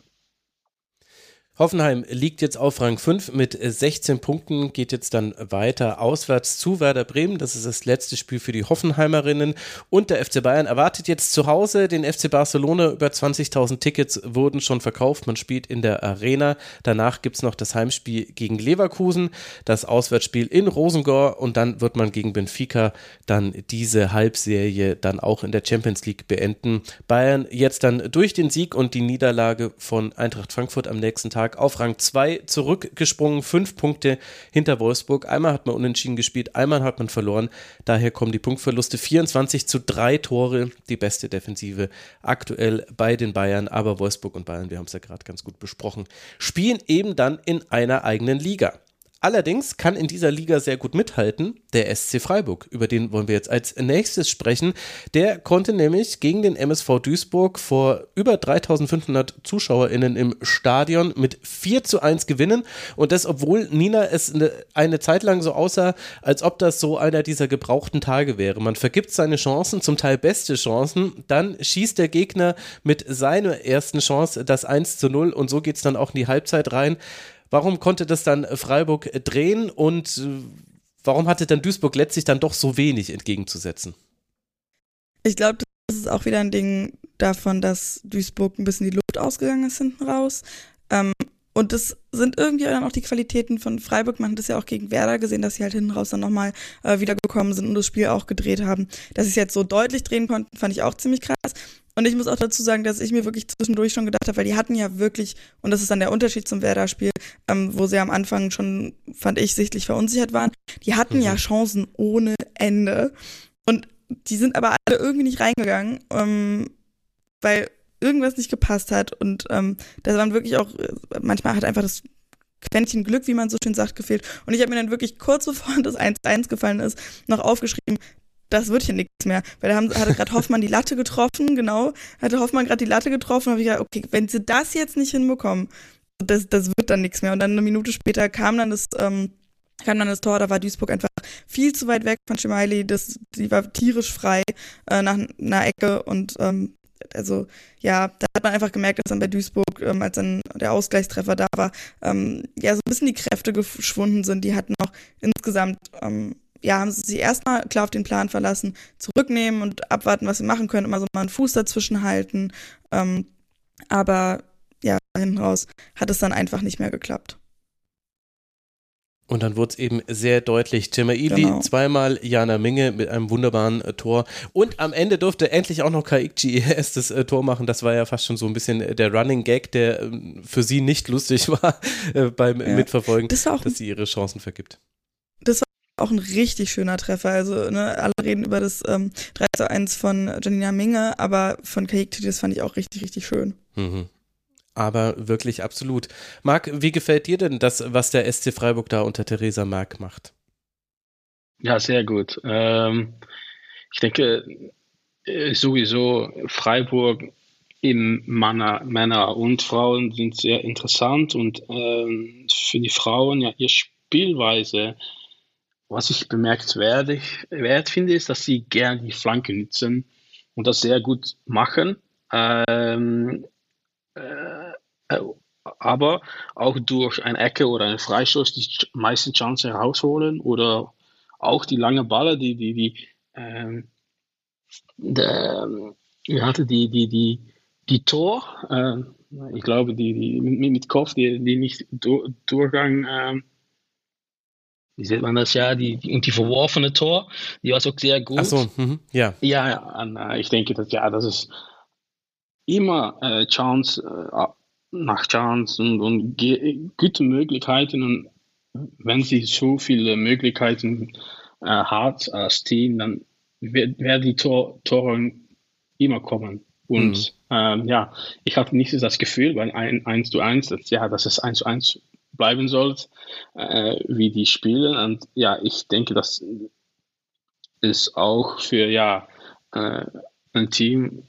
Hoffenheim liegt jetzt auf Rang 5 mit 16 Punkten, geht jetzt dann weiter auswärts zu Werder Bremen. Das ist das letzte Spiel für die Hoffenheimerinnen. Und der FC Bayern erwartet jetzt zu Hause den FC Barcelona. Über 20.000 Tickets wurden schon verkauft. Man spielt in der Arena. Danach gibt es noch das Heimspiel gegen Leverkusen, das Auswärtsspiel in Rosengor und dann wird man gegen Benfica dann diese Halbserie dann auch in der Champions League beenden. Bayern jetzt dann durch den Sieg und die Niederlage von Eintracht Frankfurt am nächsten Tag Spieltag auf Rang 2 zurückgesprungen, fünf Punkte hinter Wolfsburg. Einmal hat man unentschieden gespielt, einmal hat man verloren. Daher kommen die Punktverluste 24 zu 3 Tore, die beste Defensive aktuell bei den Bayern. Aber Wolfsburg und Bayern, wir haben es ja gerade ganz gut besprochen, spielen eben dann in einer eigenen Liga. Allerdings kann in dieser Liga sehr gut mithalten der SC Freiburg. Über den wollen wir jetzt als nächstes sprechen. Der konnte nämlich gegen den MSV Duisburg vor über 3500 ZuschauerInnen im Stadion mit 4 zu 1 gewinnen. Und das, obwohl Nina es eine, eine Zeit lang so aussah, als ob das so einer dieser gebrauchten Tage wäre. Man vergibt seine Chancen, zum Teil beste Chancen. Dann schießt der Gegner mit seiner ersten Chance das 1 zu 0 und so geht es dann auch in die Halbzeit rein. Warum konnte das dann Freiburg drehen und äh, warum hatte dann Duisburg letztlich dann doch so wenig entgegenzusetzen? Ich glaube, das ist auch wieder ein Ding davon, dass Duisburg ein bisschen die Luft ausgegangen ist hinten raus. Ähm, und das sind irgendwie dann auch die Qualitäten von Freiburg. Man hat das ja auch gegen Werder gesehen, dass sie halt hinten raus dann nochmal äh, wiedergekommen sind und das Spiel auch gedreht haben. Dass sie es jetzt so deutlich drehen konnten, fand ich auch ziemlich krass. Und ich muss auch dazu sagen, dass ich mir wirklich zwischendurch schon gedacht habe, weil die hatten ja wirklich, und das ist dann der Unterschied zum Werder-Spiel, ähm, wo sie am Anfang schon, fand ich, sichtlich verunsichert waren, die hatten mhm. ja Chancen ohne Ende. Und die sind aber alle irgendwie nicht reingegangen, ähm, weil irgendwas nicht gepasst hat. Und ähm, da waren wirklich auch, manchmal hat einfach das Quäntchen Glück, wie man so schön sagt, gefehlt. Und ich habe mir dann wirklich kurz bevor das 1-1 gefallen ist, noch aufgeschrieben, das wird hier nichts mehr. Weil da haben, hatte gerade Hoffmann die Latte getroffen, genau. Hatte Hoffmann gerade die Latte getroffen, habe ich gedacht, okay, wenn sie das jetzt nicht hinbekommen, das, das wird dann nichts mehr. Und dann eine Minute später kam dann das, ähm, kam dann das Tor, da war Duisburg einfach viel zu weit weg von Schmeili, das, die war tierisch frei äh, nach einer Ecke und ähm, also ja, da hat man einfach gemerkt, dass dann bei Duisburg, ähm, als dann der Ausgleichstreffer da war, ähm, ja, so ein bisschen die Kräfte geschwunden sind. Die hatten auch insgesamt ähm, ja, haben sie sich erstmal klar auf den Plan verlassen, zurücknehmen und abwarten, was sie machen können, immer so mal einen Fuß dazwischen halten. Ähm, aber ja, hinten raus hat es dann einfach nicht mehr geklappt. Und dann wurde es eben sehr deutlich. Cemaili genau. zweimal, Jana Minge mit einem wunderbaren äh, Tor. Und am Ende durfte endlich auch noch Kaikchi ihr erstes äh, Tor machen. Das war ja fast schon so ein bisschen äh, der Running Gag, der ähm, für sie nicht lustig war äh, beim ja. Mitverfolgen, das dass sie ihre Chancen vergibt. Das war auch ein richtig schöner Treffer. Also, ne, alle reden über das ähm, 3 zu 1 von Janina Minge, aber von Kaik das fand ich auch richtig, richtig schön. Mhm. Aber wirklich absolut. Marc, wie gefällt dir denn das, was der SC Freiburg da unter Theresa Mark macht? Ja, sehr gut. Ähm, ich denke äh, sowieso, Freiburg im Männer, Männer und Frauen sind sehr interessant und ähm, für die Frauen ja ihre Spielweise, was ich bemerkenswert wert finde, ist, dass sie gerne die Flanke nutzen und das sehr gut machen. Ähm, äh, äh aber auch durch eine Ecke oder einen Freistoß die meisten Chancen herausholen oder auch die lange Balle, die, die, die, ähm, der, wir hatten die, die, die, die Tor, äh, ich glaube, die, die mit, Kopf, die, die nicht durch, Durchgang, äh, wie sieht man das ja, die, die, und die verworfene Tor, die war auch sehr gut. Ach so, mhm, ja. Ja, und, äh, ich denke, dass, ja, das ist immer äh, Chance, äh, nach Chance und, und gute Möglichkeiten und wenn sie so viele Möglichkeiten äh, hat als Team, dann werden die Tor, Tore immer kommen. Und mhm. ähm, ja, ich hatte nicht so das Gefühl, weil ein 1 zu 1, dass, ja, dass es 1 zu 1 bleiben soll, äh, wie die spielen. Und ja, ich denke, das ist auch für ja, äh, ein Team,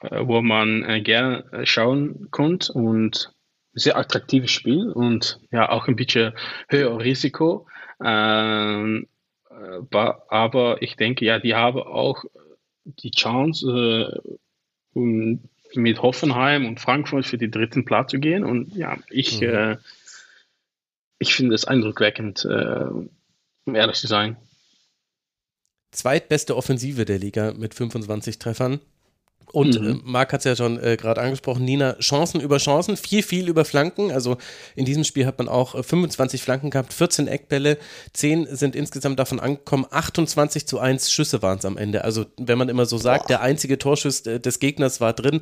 äh, wo man äh, gerne schauen konnte und sehr attraktives Spiel und ja auch ein bisschen höher Risiko. Ähm, äh, aber ich denke, ja, die haben auch die Chance, äh, um mit Hoffenheim und Frankfurt für den dritten Platz zu gehen. Und ja, ich, mhm. äh, ich finde es eindruckweckend, äh, um ehrlich zu sein. Zweitbeste Offensive der Liga mit 25 Treffern. Und mhm. äh, Marc hat es ja schon äh, gerade angesprochen, Nina, Chancen über Chancen, viel, viel über Flanken. Also in diesem Spiel hat man auch äh, 25 Flanken gehabt, 14 Eckbälle, 10 sind insgesamt davon angekommen, 28 zu 1 Schüsse waren es am Ende. Also wenn man immer so sagt, Boah. der einzige Torschuss äh, des Gegners war drin,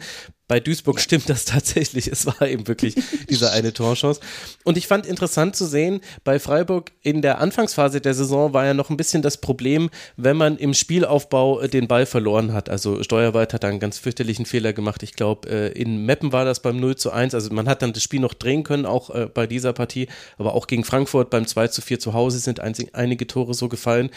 bei Duisburg stimmt das tatsächlich. Es war eben wirklich dieser eine Torschuss. Und ich fand interessant zu sehen, bei Freiburg in der Anfangsphase der Saison war ja noch ein bisschen das Problem, wenn man im Spielaufbau äh, den Ball verloren hat. Also Steuerweit hat da einen ganz fürchterlichen Fehler gemacht. Ich glaube, äh, in Meppen war das beim 0 zu 1. Also man hat dann das Spiel noch drehen können, auch äh, bei dieser Partie. Aber auch gegen Frankfurt beim 2 zu 4 zu Hause sind einige Tore so gefallen.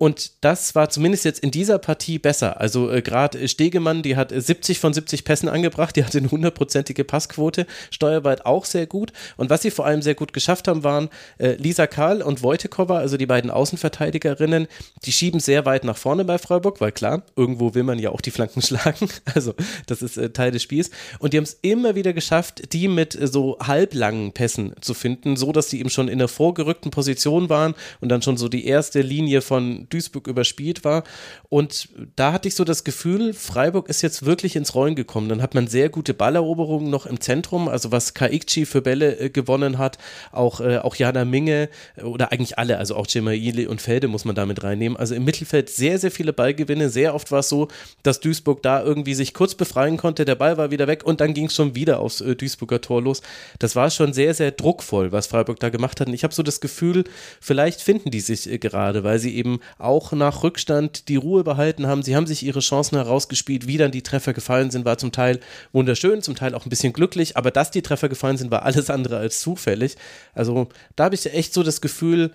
Und das war zumindest jetzt in dieser Partie besser. Also äh, gerade Stegemann, die hat 70 von 70 Pässen angebracht, die hatte eine hundertprozentige Passquote, Steuerweit auch sehr gut. Und was sie vor allem sehr gut geschafft haben, waren äh, Lisa Karl und Wojtekova, also die beiden Außenverteidigerinnen, die schieben sehr weit nach vorne bei Freiburg, weil klar, irgendwo will man ja auch die Flanken schlagen. Also das ist äh, Teil des Spiels. Und die haben es immer wieder geschafft, die mit äh, so halblangen Pässen zu finden, so dass sie eben schon in der vorgerückten Position waren und dann schon so die erste Linie von Duisburg überspielt war. Und da hatte ich so das Gefühl, Freiburg ist jetzt wirklich ins Rollen gekommen. Dann hat man sehr gute Balleroberungen noch im Zentrum, also was Kaikchi für Bälle äh, gewonnen hat, auch, äh, auch Jana Minge äh, oder eigentlich alle, also auch Gemaili und Felde muss man damit reinnehmen. Also im Mittelfeld sehr, sehr viele Ballgewinne. Sehr oft war es so, dass Duisburg da irgendwie sich kurz befreien konnte, der Ball war wieder weg und dann ging es schon wieder aufs Duisburger Tor los. Das war schon sehr, sehr druckvoll, was Freiburg da gemacht hat. Und ich habe so das Gefühl, vielleicht finden die sich gerade, weil sie eben auch nach Rückstand die Ruhe behalten haben. Sie haben sich ihre Chancen herausgespielt. Wie dann die Treffer gefallen sind, war zum Teil wunderschön, zum Teil auch ein bisschen glücklich. Aber dass die Treffer gefallen sind, war alles andere als zufällig. Also da habe ich echt so das Gefühl,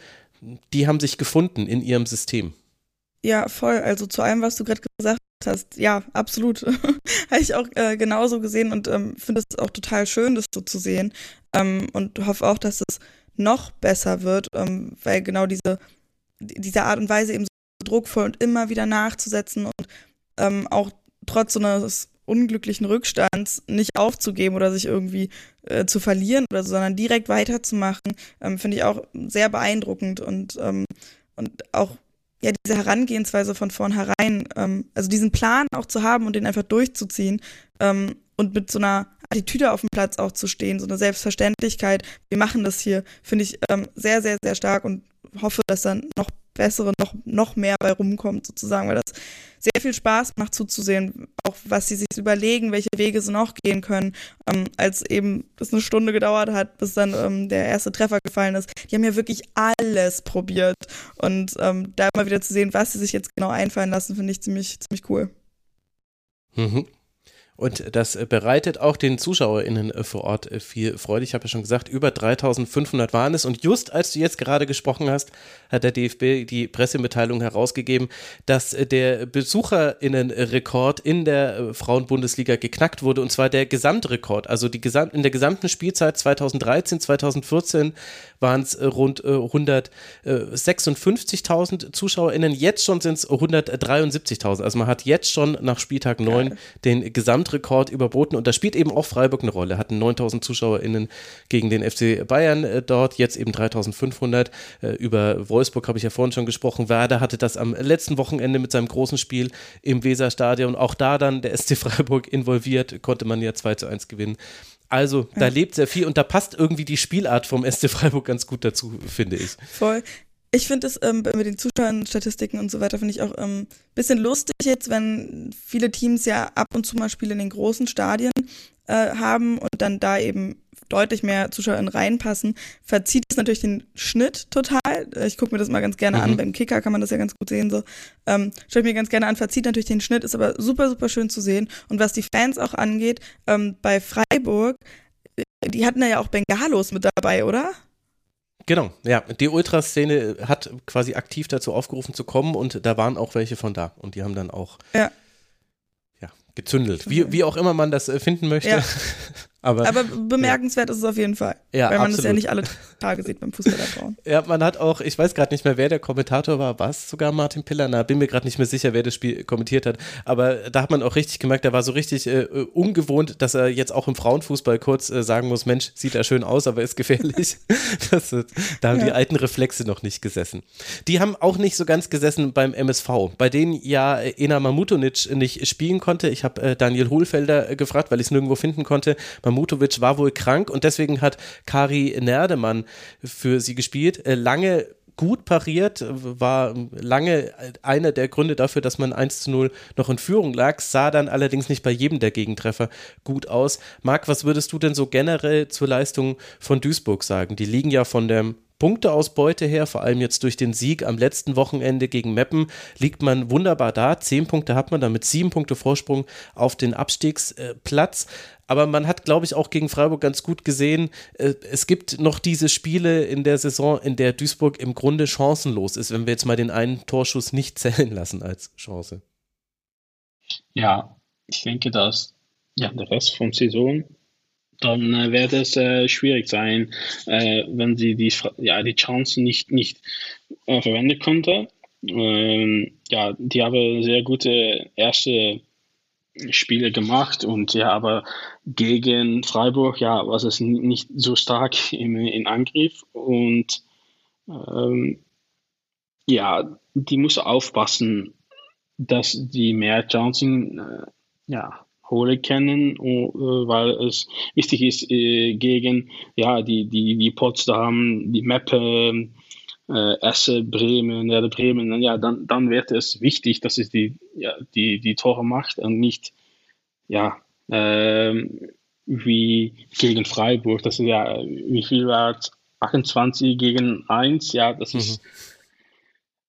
die haben sich gefunden in ihrem System. Ja, voll. Also zu allem, was du gerade gesagt hast, ja, absolut. Habe ich auch äh, genauso gesehen und ähm, finde es auch total schön, das so zu sehen. Ähm, und hoffe auch, dass es noch besser wird, ähm, weil genau diese diese Art und Weise eben so druckvoll und immer wieder nachzusetzen und ähm, auch trotz so eines unglücklichen Rückstands nicht aufzugeben oder sich irgendwie äh, zu verlieren oder so, sondern direkt weiterzumachen, ähm, finde ich auch sehr beeindruckend und, ähm, und auch ja diese Herangehensweise von vornherein, ähm, also diesen Plan auch zu haben und den einfach durchzuziehen ähm, und mit so einer Attitüde auf dem Platz auch zu stehen, so eine Selbstverständlichkeit, wir machen das hier, finde ich ähm, sehr, sehr, sehr stark und hoffe, dass dann noch bessere, noch, noch mehr bei rumkommt, sozusagen, weil das sehr viel Spaß macht zuzusehen, auch was sie sich überlegen, welche Wege sie noch gehen können, ähm, als eben das eine Stunde gedauert hat, bis dann ähm, der erste Treffer gefallen ist. Die haben ja wirklich alles probiert und ähm, da mal wieder zu sehen, was sie sich jetzt genau einfallen lassen, finde ich ziemlich, ziemlich cool. Mhm. Und das bereitet auch den ZuschauerInnen äh, vor Ort äh, viel Freude. Ich habe ja schon gesagt, über 3500 waren es. Und just als du jetzt gerade gesprochen hast, hat der DFB die Pressemitteilung herausgegeben, dass äh, der BesucherInnenrekord in der Frauenbundesliga geknackt wurde. Und zwar der Gesamtrekord. Also die Gesam in der gesamten Spielzeit 2013, 2014 waren es rund 156.000 ZuschauerInnen. Jetzt schon sind es 173.000. Also man hat jetzt schon nach Spieltag 9 den Gesamt Gesamtrekord überboten und da spielt eben auch Freiburg eine Rolle. Hatten 9000 ZuschauerInnen gegen den FC Bayern äh, dort, jetzt eben 3500. Äh, über Wolfsburg habe ich ja vorhin schon gesprochen. Werder hatte das am letzten Wochenende mit seinem großen Spiel im Weserstadion. Auch da dann der SC Freiburg involviert, konnte man ja 2 zu 1 gewinnen. Also, da ja. lebt sehr viel und da passt irgendwie die Spielart vom SC Freiburg ganz gut dazu, finde ich. Voll. Ich finde es ähm, mit den Zuschauern, Statistiken und so weiter, finde ich auch ein ähm, bisschen lustig jetzt, wenn viele Teams ja ab und zu mal Spiele in den großen Stadien äh, haben und dann da eben deutlich mehr ZuschauerInnen reinpassen, verzieht es natürlich den Schnitt total. Ich gucke mir das mal ganz gerne mhm. an. Beim Kicker kann man das ja ganz gut sehen. So. Ähm, Schaue ich mir ganz gerne an, verzieht natürlich den Schnitt, ist aber super, super schön zu sehen. Und was die Fans auch angeht, ähm, bei Freiburg, die hatten da ja auch Bengalos mit dabei, oder? Genau, ja. Die Ultraszene hat quasi aktiv dazu aufgerufen zu kommen und da waren auch welche von da. Und die haben dann auch ja. Ja, gezündelt. Wie, wie auch immer man das äh, finden möchte. Ja. Aber, Aber bemerkenswert ja. ist es auf jeden Fall. Ja, weil man absolut. das ja nicht alle Tage sieht beim Fußball der Frauen. Ja, man hat auch, ich weiß gerade nicht mehr, wer der Kommentator war. War es sogar Martin Piller? Na, bin mir gerade nicht mehr sicher, wer das Spiel kommentiert hat. Aber da hat man auch richtig gemerkt, der war so richtig äh, ungewohnt, dass er jetzt auch im Frauenfußball kurz äh, sagen muss: Mensch, sieht er schön aus, aber ist gefährlich. das, da haben ja. die alten Reflexe noch nicht gesessen. Die haben auch nicht so ganz gesessen beim MSV, bei denen ja Ena Mamutonic nicht spielen konnte. Ich habe äh, Daniel Hohlfelder äh, gefragt, weil ich es nirgendwo finden konnte. Man Mutovic war wohl krank und deswegen hat Kari Nerdemann für sie gespielt. Äh, lange gut pariert, war lange einer der Gründe dafür, dass man 1 zu 0 noch in Führung lag, sah dann allerdings nicht bei jedem der Gegentreffer gut aus. Marc, was würdest du denn so generell zur Leistung von Duisburg sagen? Die liegen ja von der Punkteausbeute her, vor allem jetzt durch den Sieg am letzten Wochenende gegen Meppen, liegt man wunderbar da. Zehn Punkte hat man damit, sieben Punkte Vorsprung auf den Abstiegsplatz. Aber man hat, glaube ich, auch gegen Freiburg ganz gut gesehen, äh, es gibt noch diese Spiele in der Saison, in der Duisburg im Grunde chancenlos ist, wenn wir jetzt mal den einen Torschuss nicht zählen lassen als Chance. Ja, ich denke, dass ja, der Rest vom Saison dann äh, wird es äh, schwierig sein, äh, wenn sie die, ja, die Chancen nicht, nicht äh, verwenden konnte. Ähm, ja, die haben sehr gute erste Spiele gemacht und ja, aber gegen Freiburg, ja, war es nicht so stark im, in Angriff und ähm, ja, die muss aufpassen, dass die mehr Chancen äh, ja, holen können, äh, weil es wichtig ist äh, gegen ja, die, die, die Potsdam, die Meppe, äh, Essen, Bremen, ja, Bremen, ja, dann, dann wird es wichtig, dass es die, ja, die, die Tore macht und nicht ja, ähm, wie gegen Freiburg. Das ist ja, wie viel war es? 28 gegen 1, ja, das mhm. ist,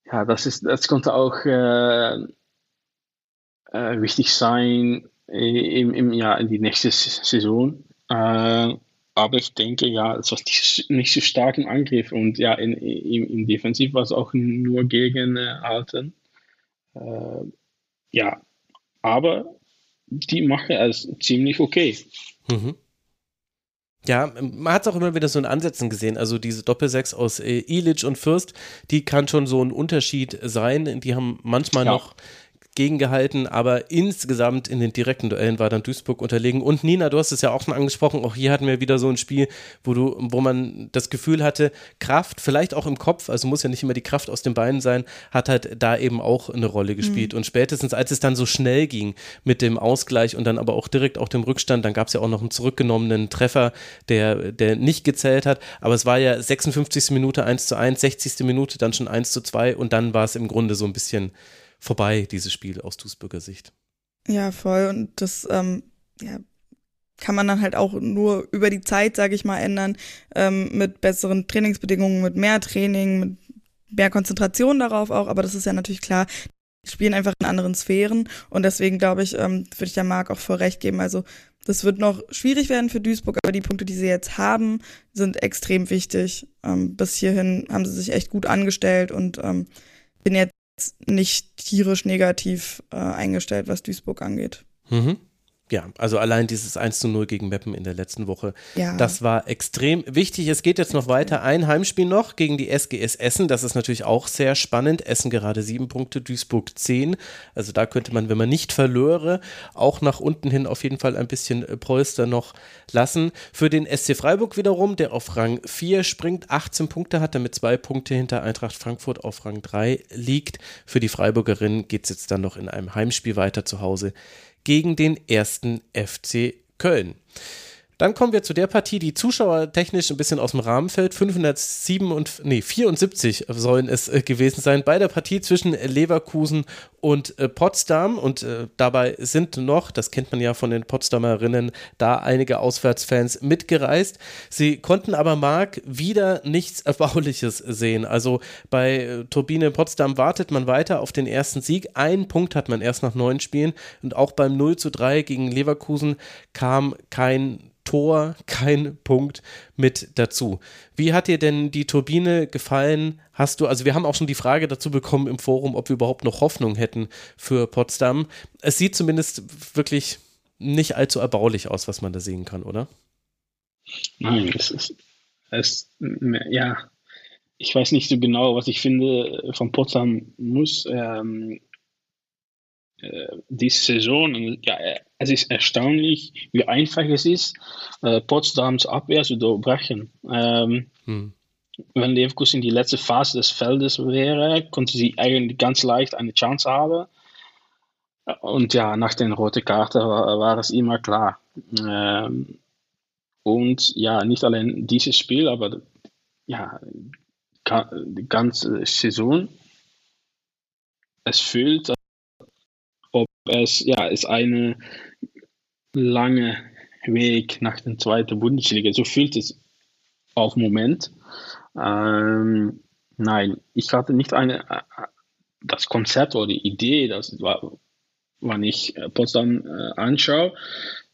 ja, das ist, das konnte auch äh, äh, wichtig sein, im, im Jahr in die nächste Saison. Äh, aber ich denke, ja, es war nicht so stark im Angriff und ja, in, im, im Defensiv war es auch nur gegen äh, Alten. Äh, ja, aber die machen es ziemlich okay. Mhm. Ja, man hat es auch immer wieder so in Ansätzen gesehen. Also diese Doppelsechs aus äh, Ilic und Fürst, die kann schon so ein Unterschied sein. Die haben manchmal ja. noch gegengehalten, aber insgesamt in den direkten Duellen war dann Duisburg unterlegen. Und Nina, du hast es ja auch schon angesprochen, auch hier hatten wir wieder so ein Spiel, wo du, wo man das Gefühl hatte, Kraft, vielleicht auch im Kopf, also muss ja nicht immer die Kraft aus den Beinen sein, hat halt da eben auch eine Rolle gespielt. Mhm. Und spätestens als es dann so schnell ging mit dem Ausgleich und dann aber auch direkt auch dem Rückstand, dann gab es ja auch noch einen zurückgenommenen Treffer, der, der nicht gezählt hat. Aber es war ja 56. Minute 1 zu 1, 60. Minute dann schon 1 zu 2 und dann war es im Grunde so ein bisschen vorbei, dieses Spiel aus Duisburger Sicht. Ja, voll. Und das ähm, ja, kann man dann halt auch nur über die Zeit, sage ich mal, ändern, ähm, mit besseren Trainingsbedingungen, mit mehr Training, mit mehr Konzentration darauf auch. Aber das ist ja natürlich klar, spielen einfach in anderen Sphären und deswegen glaube ich, ähm, würde ich der Marc auch voll recht geben. Also das wird noch schwierig werden für Duisburg, aber die Punkte, die sie jetzt haben, sind extrem wichtig. Ähm, bis hierhin haben sie sich echt gut angestellt und ähm, bin jetzt nicht tierisch negativ äh, eingestellt, was Duisburg angeht. Mhm ja, also allein dieses 1 zu 0 gegen Meppen in der letzten Woche, ja. das war extrem wichtig. Es geht jetzt noch weiter. Ein Heimspiel noch gegen die SGS Essen. Das ist natürlich auch sehr spannend. Essen gerade sieben Punkte, Duisburg zehn. Also da könnte man, wenn man nicht verlöre, auch nach unten hin auf jeden Fall ein bisschen äh, Polster noch lassen. Für den SC Freiburg wiederum, der auf Rang 4 springt, 18 Punkte hat, damit zwei Punkte hinter Eintracht Frankfurt auf Rang 3 liegt. Für die Freiburgerinnen geht es jetzt dann noch in einem Heimspiel weiter zu Hause gegen den ersten FC Köln. Dann kommen wir zu der Partie, die zuschauertechnisch ein bisschen aus dem Rahmen fällt. 507 und, nee, 74 sollen es äh, gewesen sein bei der Partie zwischen Leverkusen und äh, Potsdam. Und äh, dabei sind noch, das kennt man ja von den Potsdamerinnen, da einige Auswärtsfans mitgereist. Sie konnten aber, Marc, wieder nichts Erbauliches sehen. Also bei äh, Turbine Potsdam wartet man weiter auf den ersten Sieg. Einen Punkt hat man erst nach neun Spielen. Und auch beim 0 zu 3 gegen Leverkusen kam kein Tor, kein Punkt mit dazu. Wie hat dir denn die Turbine gefallen? Hast du, also wir haben auch schon die Frage dazu bekommen im Forum, ob wir überhaupt noch Hoffnung hätten für Potsdam. Es sieht zumindest wirklich nicht allzu erbaulich aus, was man da sehen kann, oder? Nein, es ist, es, ja, ich weiß nicht so genau, was ich finde von Potsdam muss. Ähm, äh, diese Saison, ja, es ist erstaunlich, wie einfach es ist, äh, Potsdams Abwehr zu durchbrechen. Ähm, hm. Wenn Leverkusen in die letzte Phase des Feldes wäre, konnte sie eigentlich ganz leicht eine Chance haben. Und ja, nach den roten Karten war, war es immer klar. Ähm, und ja, nicht allein dieses Spiel, aber ja, die ganze Saison. Es fühlt, es ja, ist eine lange Weg nach der zweiten Bundesliga. So fühlt es auf Moment. Ähm, nein, ich hatte nicht eine, äh, das Konzept oder die Idee, das war, wenn ich äh, Potsdam äh, anschaue,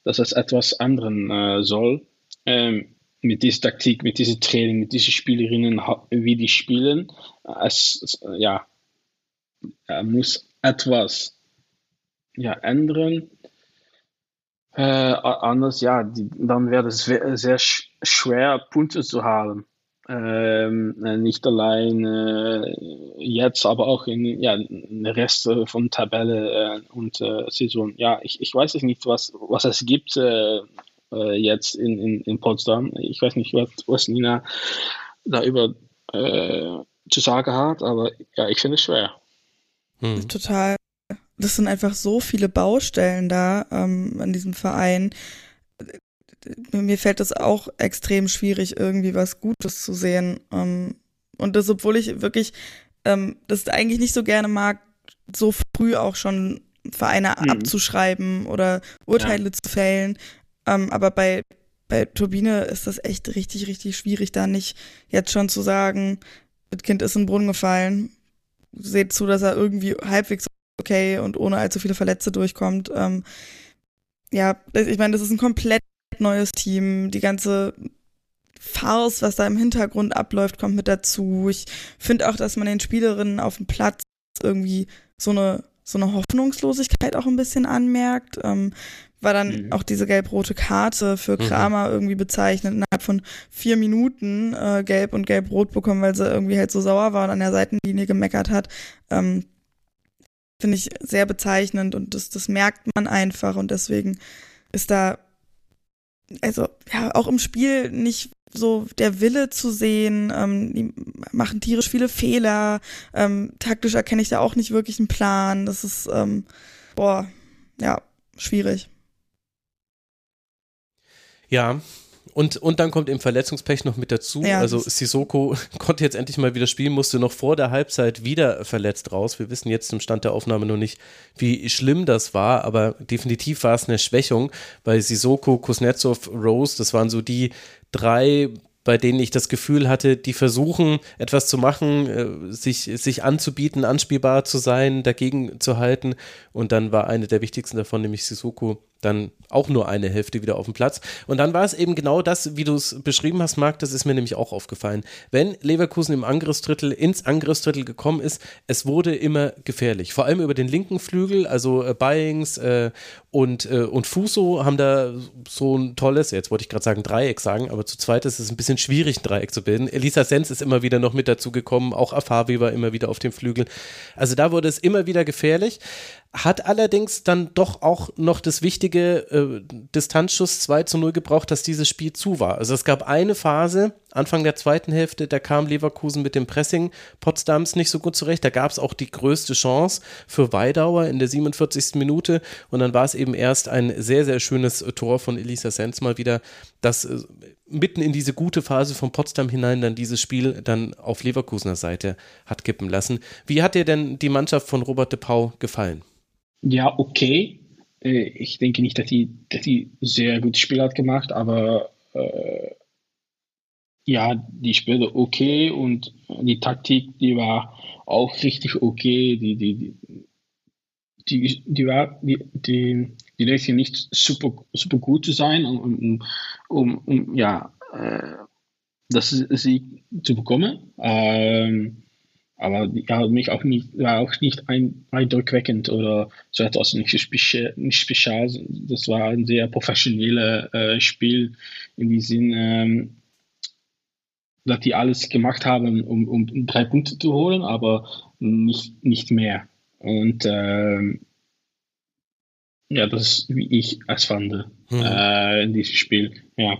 dass es etwas anderen äh, soll. Ähm, mit dieser Taktik, mit diesem Training, mit diesen Spielerinnen, wie die spielen. Es, es ja, muss etwas ja, ändern. Äh, anders, ja, die, dann wäre es sehr schwer, Punkte zu haben. Ähm, äh, nicht allein äh, jetzt, aber auch in, ja, in der Rest von Tabelle äh, und äh, Saison. Ja, ich, ich weiß nicht, was, was es gibt äh, äh, jetzt in, in, in Potsdam. Ich weiß nicht, was, was Nina darüber zu sagen hat, aber ja, ich finde es schwer. Hm. Total das sind einfach so viele Baustellen da ähm, an diesem Verein. Mir fällt es auch extrem schwierig, irgendwie was Gutes zu sehen. Ähm, und das, obwohl ich wirklich ähm, das eigentlich nicht so gerne mag, so früh auch schon Vereine mhm. abzuschreiben oder Urteile ja. zu fällen. Ähm, aber bei, bei Turbine ist das echt richtig, richtig schwierig, da nicht jetzt schon zu sagen, das Kind ist in den Brunnen gefallen. Seht zu, dass er irgendwie halbwegs okay und ohne allzu viele Verletzte durchkommt. Ähm, ja, ich meine, das ist ein komplett neues Team. Die ganze Farce, was da im Hintergrund abläuft, kommt mit dazu. Ich finde auch, dass man den Spielerinnen auf dem Platz irgendwie so eine so eine Hoffnungslosigkeit auch ein bisschen anmerkt. Ähm, war dann mhm. auch diese gelb-rote Karte für mhm. Kramer mhm. irgendwie bezeichnet, innerhalb von vier Minuten äh, gelb und gelb-rot bekommen, weil sie irgendwie halt so sauer war und an der Seitenlinie gemeckert hat. Ähm, finde ich sehr bezeichnend und das, das merkt man einfach und deswegen ist da, also ja, auch im Spiel nicht so der Wille zu sehen, ähm, die machen tierisch viele Fehler, ähm, taktisch erkenne ich da auch nicht wirklich einen Plan, das ist, ähm, boah, ja, schwierig. Ja, und, und dann kommt eben Verletzungspech noch mit dazu. Ja, also Sissoko konnte jetzt endlich mal wieder spielen, musste noch vor der Halbzeit wieder verletzt raus. Wir wissen jetzt im Stand der Aufnahme noch nicht, wie schlimm das war, aber definitiv war es eine Schwächung, weil Sissoko, Kuznetsov, Rose, das waren so die drei bei denen ich das Gefühl hatte, die versuchen, etwas zu machen, äh, sich, sich anzubieten, anspielbar zu sein, dagegen zu halten. Und dann war eine der wichtigsten davon, nämlich Sissoko, dann auch nur eine Hälfte wieder auf dem Platz. Und dann war es eben genau das, wie du es beschrieben hast, Marc, das ist mir nämlich auch aufgefallen. Wenn Leverkusen im Angriffsdrittel ins Angriffsdrittel gekommen ist, es wurde immer gefährlich. Vor allem über den linken Flügel, also äh, Byings äh, und, äh, und Fuso haben da so ein tolles, jetzt wollte ich gerade sagen Dreieck sagen, aber zu zweit ist es ein bisschen schwierig, ein Dreieck zu bilden. Elisa Sens ist immer wieder noch mit dazu gekommen, auch Afavi war immer wieder auf dem Flügel. Also da wurde es immer wieder gefährlich hat allerdings dann doch auch noch das wichtige äh, Distanzschuss 2 zu 0 gebraucht, dass dieses Spiel zu war. Also es gab eine Phase, Anfang der zweiten Hälfte, da kam Leverkusen mit dem Pressing Potsdams nicht so gut zurecht. Da gab es auch die größte Chance für Weidauer in der 47. Minute und dann war es eben erst ein sehr, sehr schönes Tor von Elisa Sens mal wieder, das äh, mitten in diese gute Phase von Potsdam hinein dann dieses Spiel dann auf Leverkusener Seite hat kippen lassen. Wie hat dir denn die Mannschaft von Robert de Pau gefallen? Ja, okay. Äh, ich denke nicht, dass sie, dass sie sehr gutes Spiel hat gemacht, aber äh, ja, die Spiele okay und die Taktik, die war auch richtig okay. Die, die, die, die, die war, die, die, die letzte nicht super, super gut zu sein, um, um, um, um ja, äh, das Sieg zu bekommen. Ähm, aber ja, mich auch nicht, war auch nicht ein, eindruckweckend oder so etwas nicht, speziell, nicht spezial. Das war ein sehr professionelles äh, Spiel in dem Sinn, ähm, dass die alles gemacht haben, um, um drei Punkte zu holen, aber nicht, nicht mehr. Und ähm, ja, das ist, wie ich es fand mhm. äh, in diesem Spiel. Ja.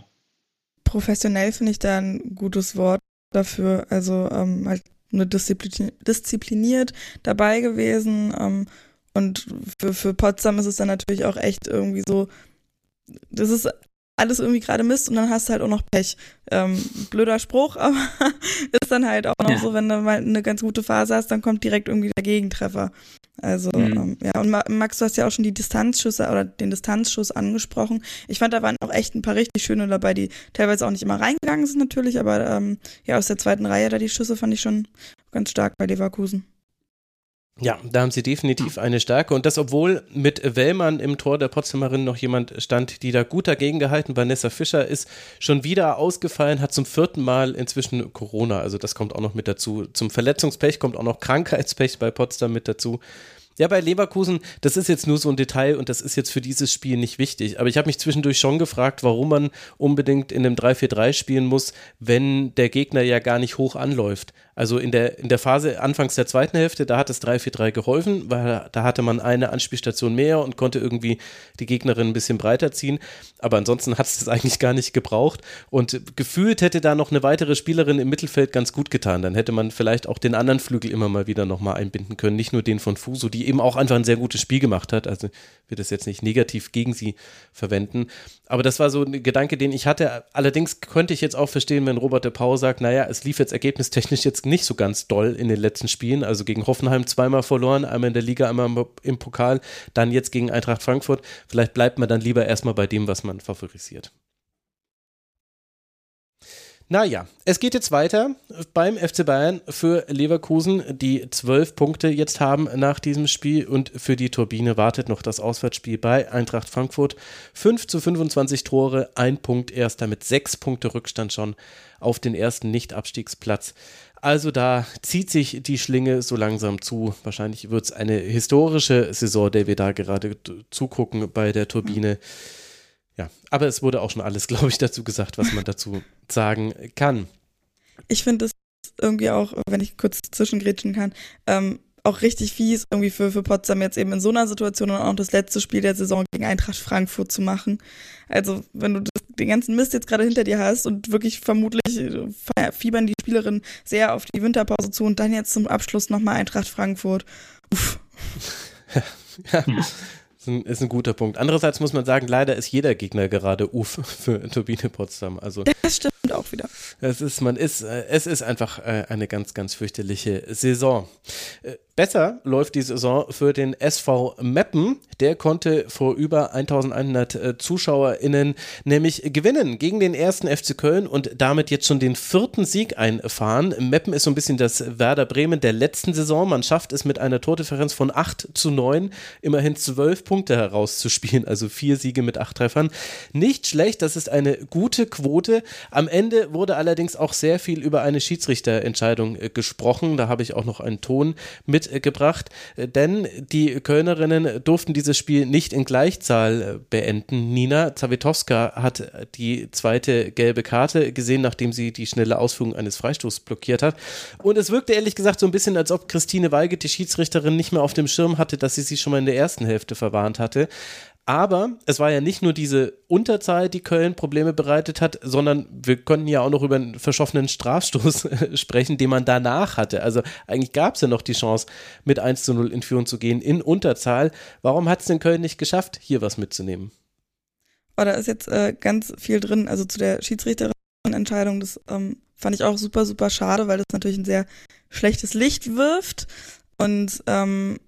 Professionell finde ich da ein gutes Wort dafür. Also ähm, halt eine Disziplin diszipliniert dabei gewesen. Ähm, und für, für Potsdam ist es dann natürlich auch echt irgendwie so, das ist alles irgendwie gerade Mist und dann hast du halt auch noch Pech. Ähm, blöder Spruch, aber ist dann halt auch noch ja. so, wenn du mal eine ganz gute Phase hast, dann kommt direkt irgendwie der Gegentreffer. Also, mhm. ähm, ja, und Max, du hast ja auch schon die Distanzschüsse oder den Distanzschuss angesprochen. Ich fand, da waren auch echt ein paar richtig schöne dabei, die teilweise auch nicht immer reingegangen sind natürlich, aber ähm, ja, aus der zweiten Reihe da die Schüsse fand ich schon ganz stark bei Leverkusen. Ja, da haben sie definitiv eine Stärke. Und das, obwohl mit Wellmann im Tor der Potsdamerin noch jemand stand, die da gut dagegen gehalten. Vanessa Fischer ist schon wieder ausgefallen, hat zum vierten Mal inzwischen Corona. Also das kommt auch noch mit dazu. Zum Verletzungspech kommt auch noch Krankheitspech bei Potsdam mit dazu. Ja, bei Leverkusen, das ist jetzt nur so ein Detail und das ist jetzt für dieses Spiel nicht wichtig. Aber ich habe mich zwischendurch schon gefragt, warum man unbedingt in einem 3-4-3 spielen muss, wenn der Gegner ja gar nicht hoch anläuft. Also in der, in der Phase anfangs der zweiten Hälfte, da hat das 3-4-3 geholfen, weil da hatte man eine Anspielstation mehr und konnte irgendwie die Gegnerin ein bisschen breiter ziehen. Aber ansonsten hat es das eigentlich gar nicht gebraucht. Und gefühlt hätte da noch eine weitere Spielerin im Mittelfeld ganz gut getan. Dann hätte man vielleicht auch den anderen Flügel immer mal wieder nochmal einbinden können. Nicht nur den von Fuso, die eben auch einfach ein sehr gutes Spiel gemacht hat. Also wird das jetzt nicht negativ gegen sie verwenden. Aber das war so ein Gedanke, den ich hatte. Allerdings könnte ich jetzt auch verstehen, wenn Robert de Pau sagt, naja, es lief jetzt ergebnistechnisch jetzt nicht so ganz doll in den letzten Spielen. Also gegen Hoffenheim zweimal verloren, einmal in der Liga, einmal im Pokal, dann jetzt gegen Eintracht Frankfurt. Vielleicht bleibt man dann lieber erstmal bei dem, was man favorisiert. Naja, es geht jetzt weiter beim FC Bayern für Leverkusen, die zwölf Punkte jetzt haben nach diesem Spiel und für die Turbine wartet noch das Auswärtsspiel bei Eintracht Frankfurt. 5 zu 25 Tore, ein Punkt erst damit sechs Punkte Rückstand schon auf den ersten Nicht-Abstiegsplatz. Also da zieht sich die Schlinge so langsam zu. Wahrscheinlich wird es eine historische Saison, der wir da gerade zugucken bei der Turbine. Ja, aber es wurde auch schon alles, glaube ich, dazu gesagt, was man dazu sagen kann. Ich finde es irgendwie auch, wenn ich kurz zwischengrätschen kann, ähm, auch richtig fies, irgendwie für, für Potsdam jetzt eben in so einer Situation und auch das letzte Spiel der Saison gegen Eintracht Frankfurt zu machen. Also, wenn du das, den ganzen Mist jetzt gerade hinter dir hast und wirklich vermutlich fiebern die Spielerinnen sehr auf die Winterpause zu und dann jetzt zum Abschluss nochmal Eintracht Frankfurt. Uff. ja. Ist ein, ist ein guter Punkt. Andererseits muss man sagen, leider ist jeder Gegner gerade Uff für Turbine Potsdam. Also das stimmt auch wieder. Es ist, man ist, äh, es ist einfach äh, eine ganz, ganz fürchterliche Saison. Besser läuft die Saison für den SV Meppen. Der konnte vor über 1100 äh, ZuschauerInnen nämlich gewinnen gegen den ersten FC Köln und damit jetzt schon den vierten Sieg einfahren. Meppen ist so ein bisschen das Werder Bremen der letzten Saison. Man schafft es mit einer Tordifferenz von 8 zu 9 immerhin 12 Punkte herauszuspielen, also vier Siege mit acht Treffern. Nicht schlecht, das ist eine gute Quote. Am Ende wurde allerdings auch sehr viel über eine Schiedsrichterentscheidung äh, gesprochen. Da habe ich auch noch einen Ton mit mitgebracht, denn die Kölnerinnen durften dieses Spiel nicht in Gleichzahl äh, beenden. Nina Zawitowska hat die zweite gelbe Karte gesehen, nachdem sie die schnelle Ausführung eines Freistoßs blockiert hat. Und es wirkte ehrlich gesagt so ein bisschen, als ob Christine Weigelt, die Schiedsrichterin, nicht mehr auf dem Schirm hatte, dass sie sie schon mal in der ersten Hälfte verwarnt hatte. Aber es war ja nicht nur diese Unterzahl, die Köln Probleme bereitet hat, sondern wir konnten ja auch noch über einen verschossenen Strafstoß sprechen, den man danach hatte. Also eigentlich gab es ja noch die Chance, mit 1 zu 0 in Führung zu gehen in Unterzahl. Warum hat es denn Köln nicht geschafft, hier was mitzunehmen? Oh, da ist jetzt äh, ganz viel drin. Also zu der Schiedsrichterin-Entscheidung, das ähm, fand ich auch super, super schade, weil das natürlich ein sehr schlechtes Licht wirft. Und ähm,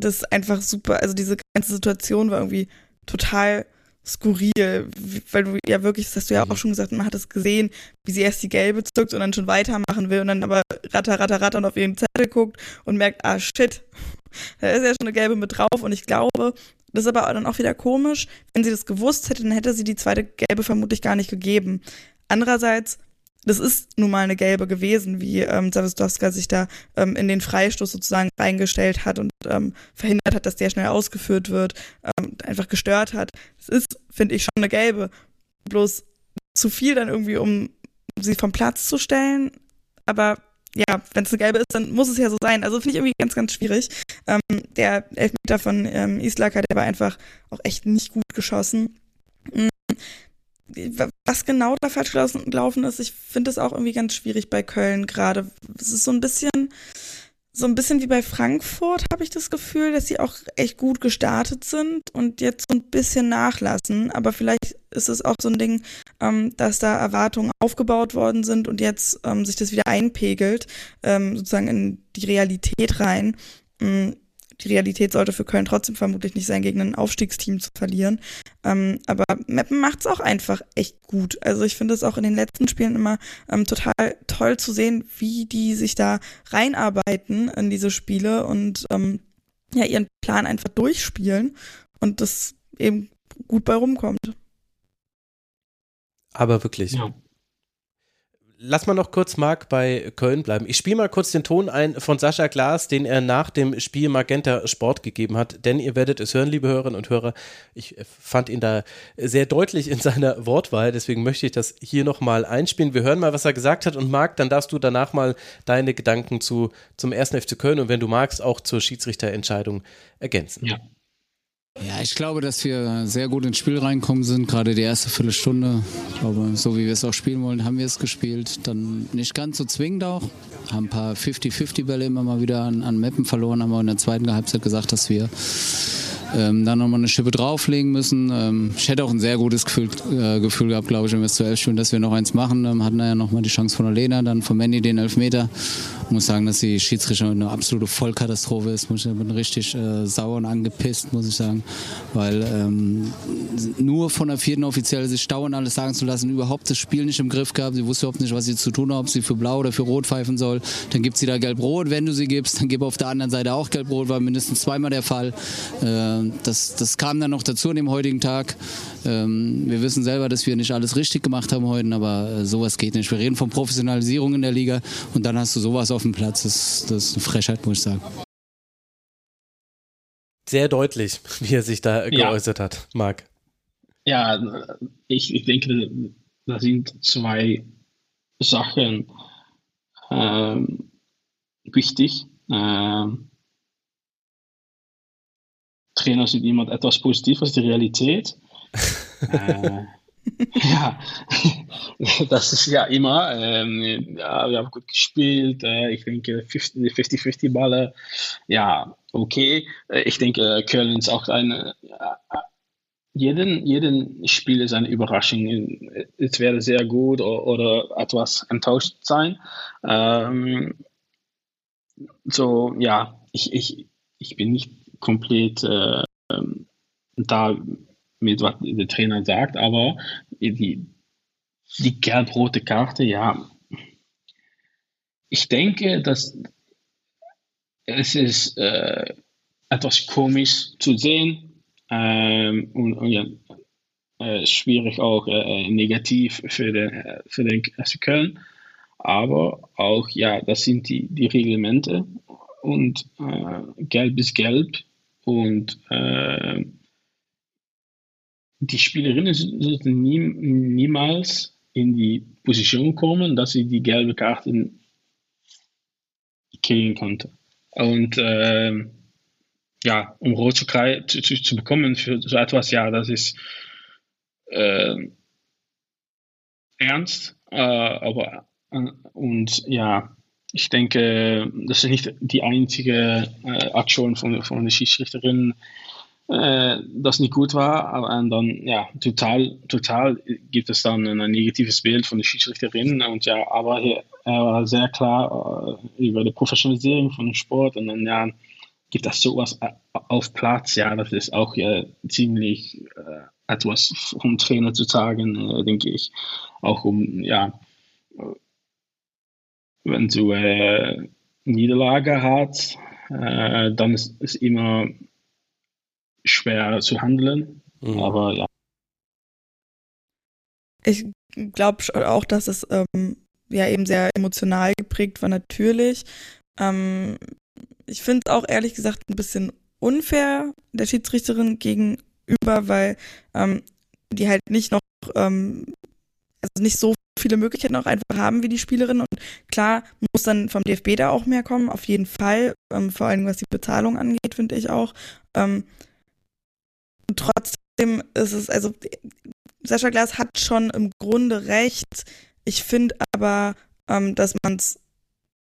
das einfach super, also diese ganze Situation war irgendwie total skurril, weil du ja wirklich, das hast du ja auch mhm. schon gesagt, man hat es gesehen, wie sie erst die gelbe zückt und dann schon weitermachen will und dann aber ratter, ratter, ratter und auf ihren Zettel guckt und merkt, ah shit, da ist ja schon eine gelbe mit drauf und ich glaube, das ist aber dann auch wieder komisch, wenn sie das gewusst hätte, dann hätte sie die zweite gelbe vermutlich gar nicht gegeben. Andererseits das ist nun mal eine gelbe gewesen, wie ähm, Zawistowska sich da ähm, in den Freistoß sozusagen reingestellt hat und ähm, verhindert hat, dass der schnell ausgeführt wird, ähm, einfach gestört hat. Das ist, finde ich, schon eine gelbe. Bloß zu viel dann irgendwie, um sie vom Platz zu stellen. Aber ja, wenn es eine gelbe ist, dann muss es ja so sein. Also finde ich irgendwie ganz, ganz schwierig. Ähm, der Elfmeter von ähm, Islaka, der war einfach auch echt nicht gut geschossen. Mhm was genau da falsch gelaufen ist, ich finde es auch irgendwie ganz schwierig bei Köln gerade. Es ist so ein bisschen, so ein bisschen wie bei Frankfurt, habe ich das Gefühl, dass sie auch echt gut gestartet sind und jetzt so ein bisschen nachlassen. Aber vielleicht ist es auch so ein Ding, ähm, dass da Erwartungen aufgebaut worden sind und jetzt ähm, sich das wieder einpegelt, ähm, sozusagen in die Realität rein. Mhm die Realität sollte für Köln trotzdem vermutlich nicht sein, gegen ein Aufstiegsteam zu verlieren. Ähm, aber Meppen macht es auch einfach echt gut. Also ich finde es auch in den letzten Spielen immer ähm, total toll zu sehen, wie die sich da reinarbeiten in diese Spiele und ähm, ja ihren Plan einfach durchspielen und das eben gut bei rumkommt. Aber wirklich. Ja lass mal noch kurz, Marc, bei Köln bleiben. Ich spiele mal kurz den Ton ein von Sascha Glas, den er nach dem Spiel Magenta Sport gegeben hat, denn ihr werdet es hören, liebe Hörerinnen und Hörer. Ich fand ihn da sehr deutlich in seiner Wortwahl, deswegen möchte ich das hier nochmal einspielen. Wir hören mal, was er gesagt hat und Marc, dann darfst du danach mal deine Gedanken zu, zum ersten FC Köln und wenn du magst, auch zur Schiedsrichterentscheidung ergänzen. Ja. Ja, ich glaube, dass wir sehr gut ins Spiel reinkommen sind. Gerade die erste Viertelstunde. Ich glaube, so wie wir es auch spielen wollen, haben wir es gespielt. Dann nicht ganz so zwingend auch. Haben ein paar 50-50-Bälle immer mal wieder an, an Mappen verloren. Haben wir in der zweiten Halbzeit gesagt, dass wir ähm, dann nochmal eine Schippe drauflegen müssen. Ähm, ich hätte auch ein sehr gutes Gefühl, äh, Gefühl gehabt, glaube ich, wenn wir es zu elf spielen, dass wir noch eins machen. Ähm, hatten ja nochmal die Chance von der Lena, dann von Mandy den Elfmeter. Ich muss sagen, dass die Schiedsrichter eine absolute Vollkatastrophe ist. Ich bin richtig äh, sauer und angepisst, muss ich sagen. Weil ähm, nur von der vierten Offizielle sich dauernd alles sagen zu lassen, überhaupt das Spiel nicht im Griff gehabt. Sie wusste überhaupt nicht, was sie zu tun hat, ob sie für blau oder für rot pfeifen soll. Dann gibt sie da gelb-rot, wenn du sie gibst. Dann gib auf der anderen Seite auch gelb-rot, war mindestens zweimal der Fall. Äh, das, das kam dann noch dazu an dem heutigen Tag. Ähm, wir wissen selber, dass wir nicht alles richtig gemacht haben heute, aber äh, sowas geht nicht. Wir reden von Professionalisierung in der Liga und dann hast du sowas auf dem Platz. Das, das ist eine Frechheit, muss ich sagen. Sehr deutlich, wie er sich da ja. geäußert hat, Marc. Ja, ich, ich denke, da sind zwei Sachen ähm, wichtig. Ähm, Trainer sind immer etwas positiv als die Realität. äh, ja, das ist ja immer. Ähm, ja, wir haben gut gespielt. Äh, ich denke, 50-50 Balle. Ja, okay. Äh, ich denke, Köln ist auch eine. Äh, jeden, jeden Spiel ist eine Überraschung. Es wäre sehr gut oder, oder etwas enttäuscht sein. Ähm, so, ja, ich, ich, ich bin nicht komplett äh, da mit was der Trainer sagt, aber die, die gelb-rote Karte, ja, ich denke, dass es ist äh, etwas komisch zu sehen ähm, und, und ja, äh, schwierig auch äh, negativ für den, für den FC Köln. Aber auch, ja, das sind die, die Reglemente. Und äh, gelb ist gelb und äh, die Spielerinnen sollten nie, niemals in die Position kommen, dass sie die gelbe Karten kriegen konnte. Und äh, ja, um rot zu, zu, zu, bekommen für so etwas, ja, das ist äh, ernst, aber äh, und ja, ich denke, das ist nicht die einzige äh, Aktion von, von der Schiedsrichterin, äh, das nicht gut war. Aber und dann, ja, total, total gibt es dann ein negatives Bild von der Schiedsrichterin. Und ja, aber er war sehr klar äh, über die Professionalisierung von dem Sport. Und dann, ja, gibt es sowas auf Platz. Ja, das ist auch ja, ziemlich äh, etwas vom Trainer zu sagen, äh, denke ich. Auch um, ja, wenn du äh, Niederlage hast, äh, dann ist es immer schwer zu handeln. Mhm. Aber ja. Ich glaube auch, dass es ähm, ja eben sehr emotional geprägt war, natürlich. Ähm, ich finde es auch ehrlich gesagt ein bisschen unfair der Schiedsrichterin gegenüber, weil ähm, die halt nicht noch, ähm, also nicht so viele Möglichkeiten auch einfach haben wie die Spielerin. Und klar muss dann vom DFB da auch mehr kommen, auf jeden Fall. Ähm, vor allem was die Bezahlung angeht, finde ich auch. Ähm, trotzdem ist es, also Sascha Glas hat schon im Grunde recht. Ich finde aber, ähm, dass man es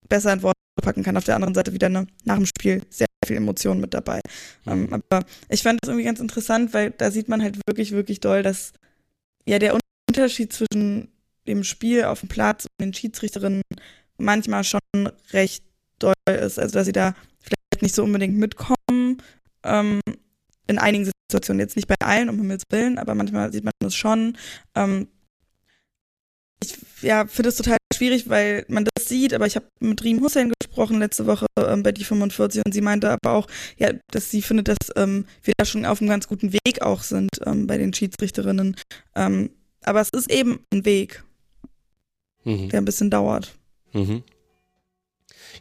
besser in Worte packen kann. Auf der anderen Seite wieder ne, nach dem Spiel sehr viel Emotion mit dabei. Mhm. Ähm, aber ich fand das irgendwie ganz interessant, weil da sieht man halt wirklich, wirklich doll, dass ja der Unterschied zwischen dem Spiel auf dem Platz und den Schiedsrichterinnen manchmal schon recht doll ist. Also dass sie da vielleicht nicht so unbedingt mitkommen. Ähm, in einigen Situationen, jetzt nicht bei allen, um Himmels Willen, aber manchmal sieht man das schon. Ähm, ich ja, finde es total schwierig, weil man das sieht, aber ich habe mit Riem Hussein gesprochen letzte Woche ähm, bei die 45 und sie meinte aber auch, ja, dass sie findet, dass ähm, wir da schon auf einem ganz guten Weg auch sind ähm, bei den Schiedsrichterinnen. Ähm, aber es ist eben ein Weg, mhm. der ein bisschen dauert. Mhm.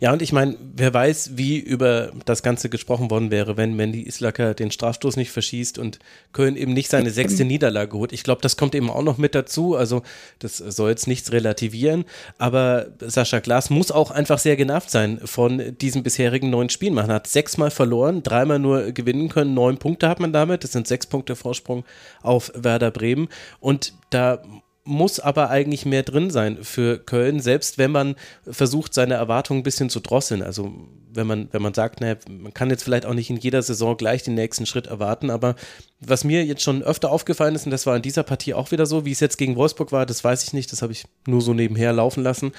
Ja, und ich meine, wer weiß, wie über das Ganze gesprochen worden wäre, wenn Mandy Islacker den Strafstoß nicht verschießt und Köln eben nicht seine sechste Niederlage holt. Ich glaube, das kommt eben auch noch mit dazu. Also, das soll jetzt nichts relativieren. Aber Sascha Glas muss auch einfach sehr genervt sein von diesen bisherigen neun Spielen. Man hat sechsmal verloren, dreimal nur gewinnen können. Neun Punkte hat man damit. Das sind sechs Punkte Vorsprung auf Werder Bremen. Und da muss aber eigentlich mehr drin sein für Köln, selbst wenn man versucht, seine Erwartungen ein bisschen zu drosseln. Also wenn man, wenn man sagt, naja, man kann jetzt vielleicht auch nicht in jeder Saison gleich den nächsten Schritt erwarten, aber was mir jetzt schon öfter aufgefallen ist, und das war in dieser Partie auch wieder so, wie es jetzt gegen Wolfsburg war, das weiß ich nicht, das habe ich nur so nebenher laufen lassen.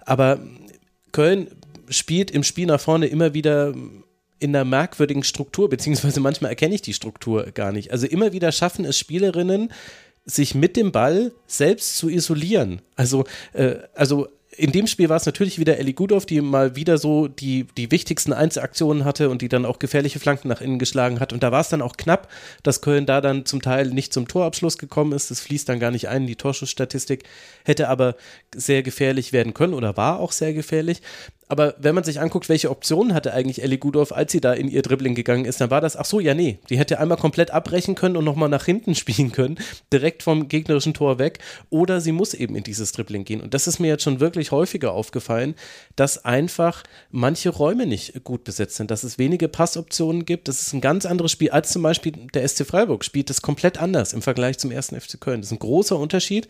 Aber Köln spielt im Spiel nach vorne immer wieder in einer merkwürdigen Struktur, beziehungsweise manchmal erkenne ich die Struktur gar nicht. Also immer wieder schaffen es Spielerinnen, sich mit dem Ball selbst zu isolieren. Also, äh, also in dem Spiel war es natürlich wieder Ellie Gudov, die mal wieder so die, die wichtigsten Einzelaktionen hatte und die dann auch gefährliche Flanken nach innen geschlagen hat. Und da war es dann auch knapp, dass Köln da dann zum Teil nicht zum Torabschluss gekommen ist. Das fließt dann gar nicht ein in die Torschussstatistik, hätte aber sehr gefährlich werden können oder war auch sehr gefährlich. Aber wenn man sich anguckt, welche Optionen hatte eigentlich Ellie Gudorf, als sie da in ihr Dribbling gegangen ist, dann war das, ach so, ja, nee, die hätte einmal komplett abbrechen können und nochmal nach hinten spielen können, direkt vom gegnerischen Tor weg. Oder sie muss eben in dieses Dribbling gehen. Und das ist mir jetzt schon wirklich häufiger aufgefallen, dass einfach manche Räume nicht gut besetzt sind, dass es wenige Passoptionen gibt. Das ist ein ganz anderes Spiel als zum Beispiel der SC Freiburg spielt das komplett anders im Vergleich zum ersten FC Köln. Das ist ein großer Unterschied.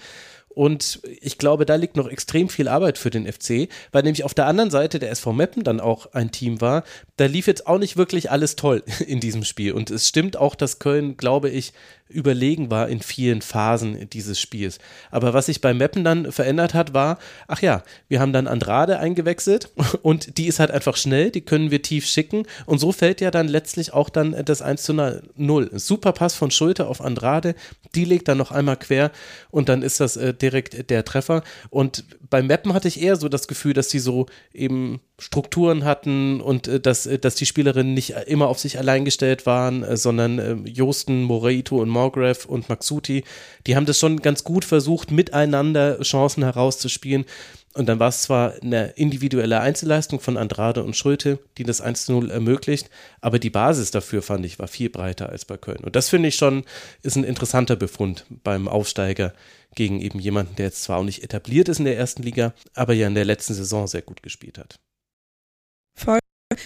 Und ich glaube, da liegt noch extrem viel Arbeit für den FC, weil nämlich auf der anderen Seite der SV Meppen dann auch ein Team war. Da lief jetzt auch nicht wirklich alles toll in diesem Spiel. Und es stimmt auch, dass Köln, glaube ich, überlegen war in vielen Phasen dieses Spiels. Aber was sich bei Meppen dann verändert hat, war, ach ja, wir haben dann Andrade eingewechselt und die ist halt einfach schnell, die können wir tief schicken und so fällt ja dann letztlich auch dann das 1 zu 0. Super Pass von Schulter auf Andrade, die legt dann noch einmal quer und dann ist das äh, direkt der Treffer und beim Mappen hatte ich eher so das Gefühl, dass sie so eben Strukturen hatten und äh, dass, äh, dass die Spielerinnen nicht immer auf sich allein gestellt waren, äh, sondern äh, Josten, Moreito und Morgrave und Maxuti, die haben das schon ganz gut versucht, miteinander Chancen herauszuspielen. Und dann war es zwar eine individuelle Einzelleistung von Andrade und Schulte, die das 1 0 ermöglicht, aber die Basis dafür, fand ich, war viel breiter als bei Köln. Und das finde ich schon, ist ein interessanter Befund beim Aufsteiger gegen eben jemanden, der jetzt zwar auch nicht etabliert ist in der ersten Liga, aber ja in der letzten Saison sehr gut gespielt hat. Voll.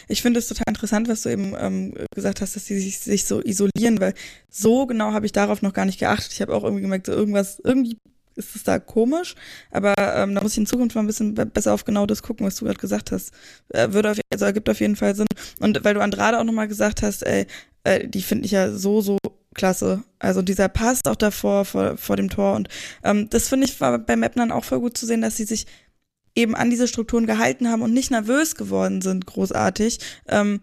Ich finde es total interessant, was du eben ähm, gesagt hast, dass sie sich, sich so isolieren, weil so genau habe ich darauf noch gar nicht geachtet. Ich habe auch irgendwie gemerkt, so irgendwas, irgendwie ist es da komisch, aber ähm, da muss ich in Zukunft mal ein bisschen besser auf genau das gucken, was du gerade gesagt hast. Äh, würde auf, also ergibt auf jeden Fall Sinn. Und weil du Andrade auch nochmal gesagt hast, ey, äh, die finde ich ja so, so klasse. Also dieser Pass auch davor, vor, vor dem Tor. Und ähm, das finde ich war bei Mapnern auch voll gut zu sehen, dass sie sich eben an diese Strukturen gehalten haben und nicht nervös geworden sind, großartig, ähm,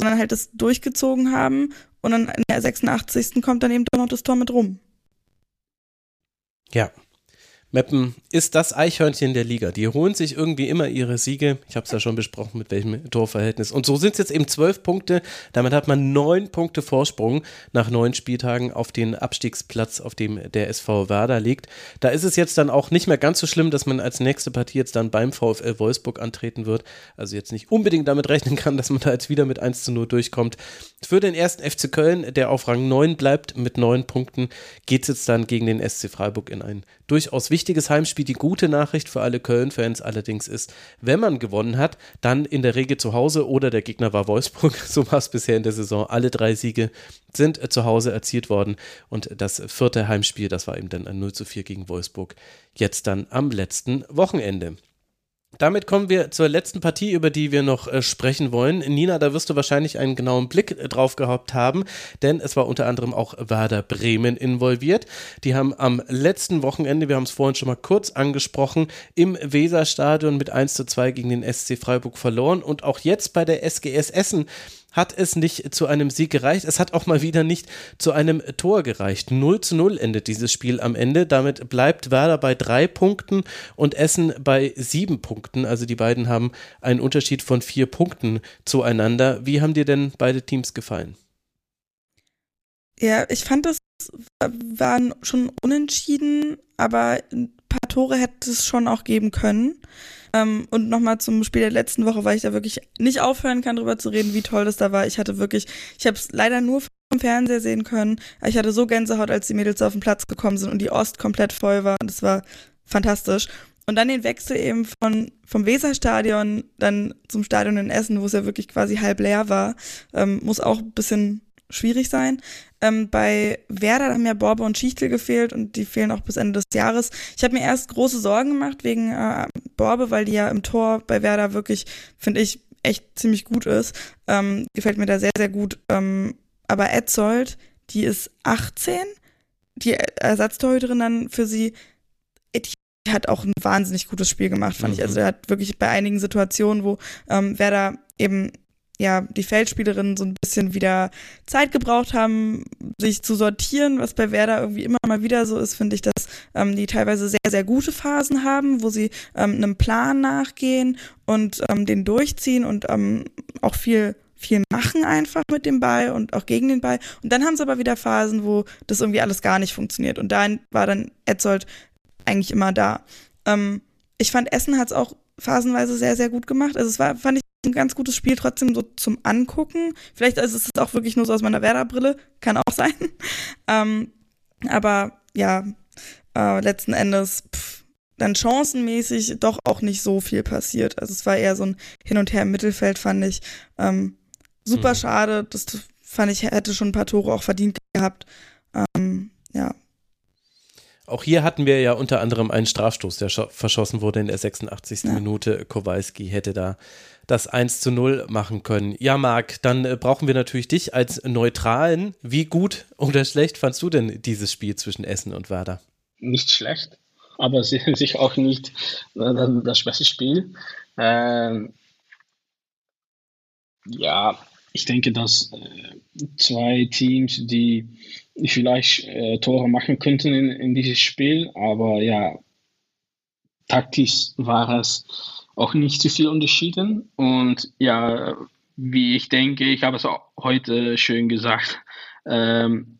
sondern halt das durchgezogen haben und dann in der 86. kommt dann eben doch noch das Tor mit rum. Ja, Meppen ist das Eichhörnchen der Liga. Die holen sich irgendwie immer ihre Siege. Ich habe es ja schon besprochen, mit welchem Torverhältnis. Und so sind es jetzt eben zwölf Punkte. Damit hat man neun Punkte Vorsprung nach neun Spieltagen auf den Abstiegsplatz, auf dem der SV Werder liegt. Da ist es jetzt dann auch nicht mehr ganz so schlimm, dass man als nächste Partie jetzt dann beim VfL Wolfsburg antreten wird. Also jetzt nicht unbedingt damit rechnen kann, dass man da jetzt wieder mit 1 zu 0 durchkommt. Für den ersten FC Köln, der auf Rang 9 bleibt mit neun Punkten, geht es jetzt dann gegen den SC Freiburg in ein durchaus wichtiges Heimspiel. Die gute Nachricht für alle Köln-Fans allerdings ist, wenn man gewonnen hat, dann in der Regel zu Hause oder der Gegner war Wolfsburg. So war es bisher in der Saison. Alle drei Siege sind zu Hause erzielt worden und das vierte Heimspiel, das war eben dann ein 0 zu 4 gegen Wolfsburg, jetzt dann am letzten Wochenende. Damit kommen wir zur letzten Partie, über die wir noch äh, sprechen wollen. Nina, da wirst du wahrscheinlich einen genauen Blick äh, drauf gehabt haben, denn es war unter anderem auch Werder Bremen involviert. Die haben am letzten Wochenende, wir haben es vorhin schon mal kurz angesprochen, im Weserstadion mit 1 zu 2 gegen den SC Freiburg verloren und auch jetzt bei der SGS Essen hat es nicht zu einem Sieg gereicht. Es hat auch mal wieder nicht zu einem Tor gereicht. 0 zu 0 endet dieses Spiel am Ende. Damit bleibt Werder bei drei Punkten und Essen bei sieben Punkten. Also die beiden haben einen Unterschied von vier Punkten zueinander. Wie haben dir denn beide Teams gefallen? Ja, ich fand, das waren schon unentschieden, aber ein paar Tore hätte es schon auch geben können. Ähm, und nochmal zum Spiel der letzten Woche, weil ich da wirklich nicht aufhören kann, drüber zu reden, wie toll das da war. Ich hatte wirklich, ich habe es leider nur vom Fernseher sehen können. Ich hatte so Gänsehaut, als die Mädels auf den Platz gekommen sind und die Ost komplett voll war. Und es war fantastisch. Und dann den Wechsel eben von, vom Weserstadion dann zum Stadion in Essen, wo es ja wirklich quasi halb leer war, ähm, muss auch ein bisschen schwierig sein. Ähm, bei Werder haben ja Borbe und Schichtel gefehlt und die fehlen auch bis Ende des Jahres. Ich habe mir erst große Sorgen gemacht wegen äh, Borbe, weil die ja im Tor bei Werder wirklich, finde ich, echt ziemlich gut ist. Ähm, gefällt mir da sehr, sehr gut. Ähm, aber Edzold, die ist 18, die Ersatztorhüterin dann für sie, die hat auch ein wahnsinnig gutes Spiel gemacht, fand mhm. ich. Also er hat wirklich bei einigen Situationen, wo ähm, Werder eben ja, die Feldspielerinnen so ein bisschen wieder Zeit gebraucht haben, sich zu sortieren, was bei Werder irgendwie immer mal wieder so ist, finde ich, dass ähm, die teilweise sehr, sehr gute Phasen haben, wo sie ähm, einem Plan nachgehen und ähm, den durchziehen und ähm, auch viel viel machen einfach mit dem Ball und auch gegen den Ball. Und dann haben sie aber wieder Phasen, wo das irgendwie alles gar nicht funktioniert. Und da war dann Etzold eigentlich immer da. Ähm, ich fand, Essen hat es auch phasenweise sehr, sehr gut gemacht. Also es war, fand ich ein ganz gutes Spiel trotzdem so zum Angucken. Vielleicht ist es auch wirklich nur so aus meiner Werder-Brille, kann auch sein. ähm, aber ja, äh, letzten Endes pff, dann chancenmäßig doch auch nicht so viel passiert. Also es war eher so ein Hin und Her im Mittelfeld, fand ich. Ähm, super mhm. schade. Das fand ich, hätte schon ein paar Tore auch verdient gehabt. Ähm, ja, Auch hier hatten wir ja unter anderem einen Strafstoß, der verschossen wurde in der 86. Ja. Minute. Kowalski hätte da das 1 zu 0 machen können. Ja, Marc, dann äh, brauchen wir natürlich dich als Neutralen. Wie gut oder schlecht fandst du denn dieses Spiel zwischen Essen und Werder? Nicht schlecht, aber sicher auch nicht äh, das beste Spiel. Ähm, ja, ich denke, dass äh, zwei Teams, die vielleicht äh, Tore machen könnten in, in dieses Spiel, aber ja, taktisch war es auch nicht zu viel unterschieden. Und ja, wie ich denke, ich habe es auch heute schön gesagt, ähm,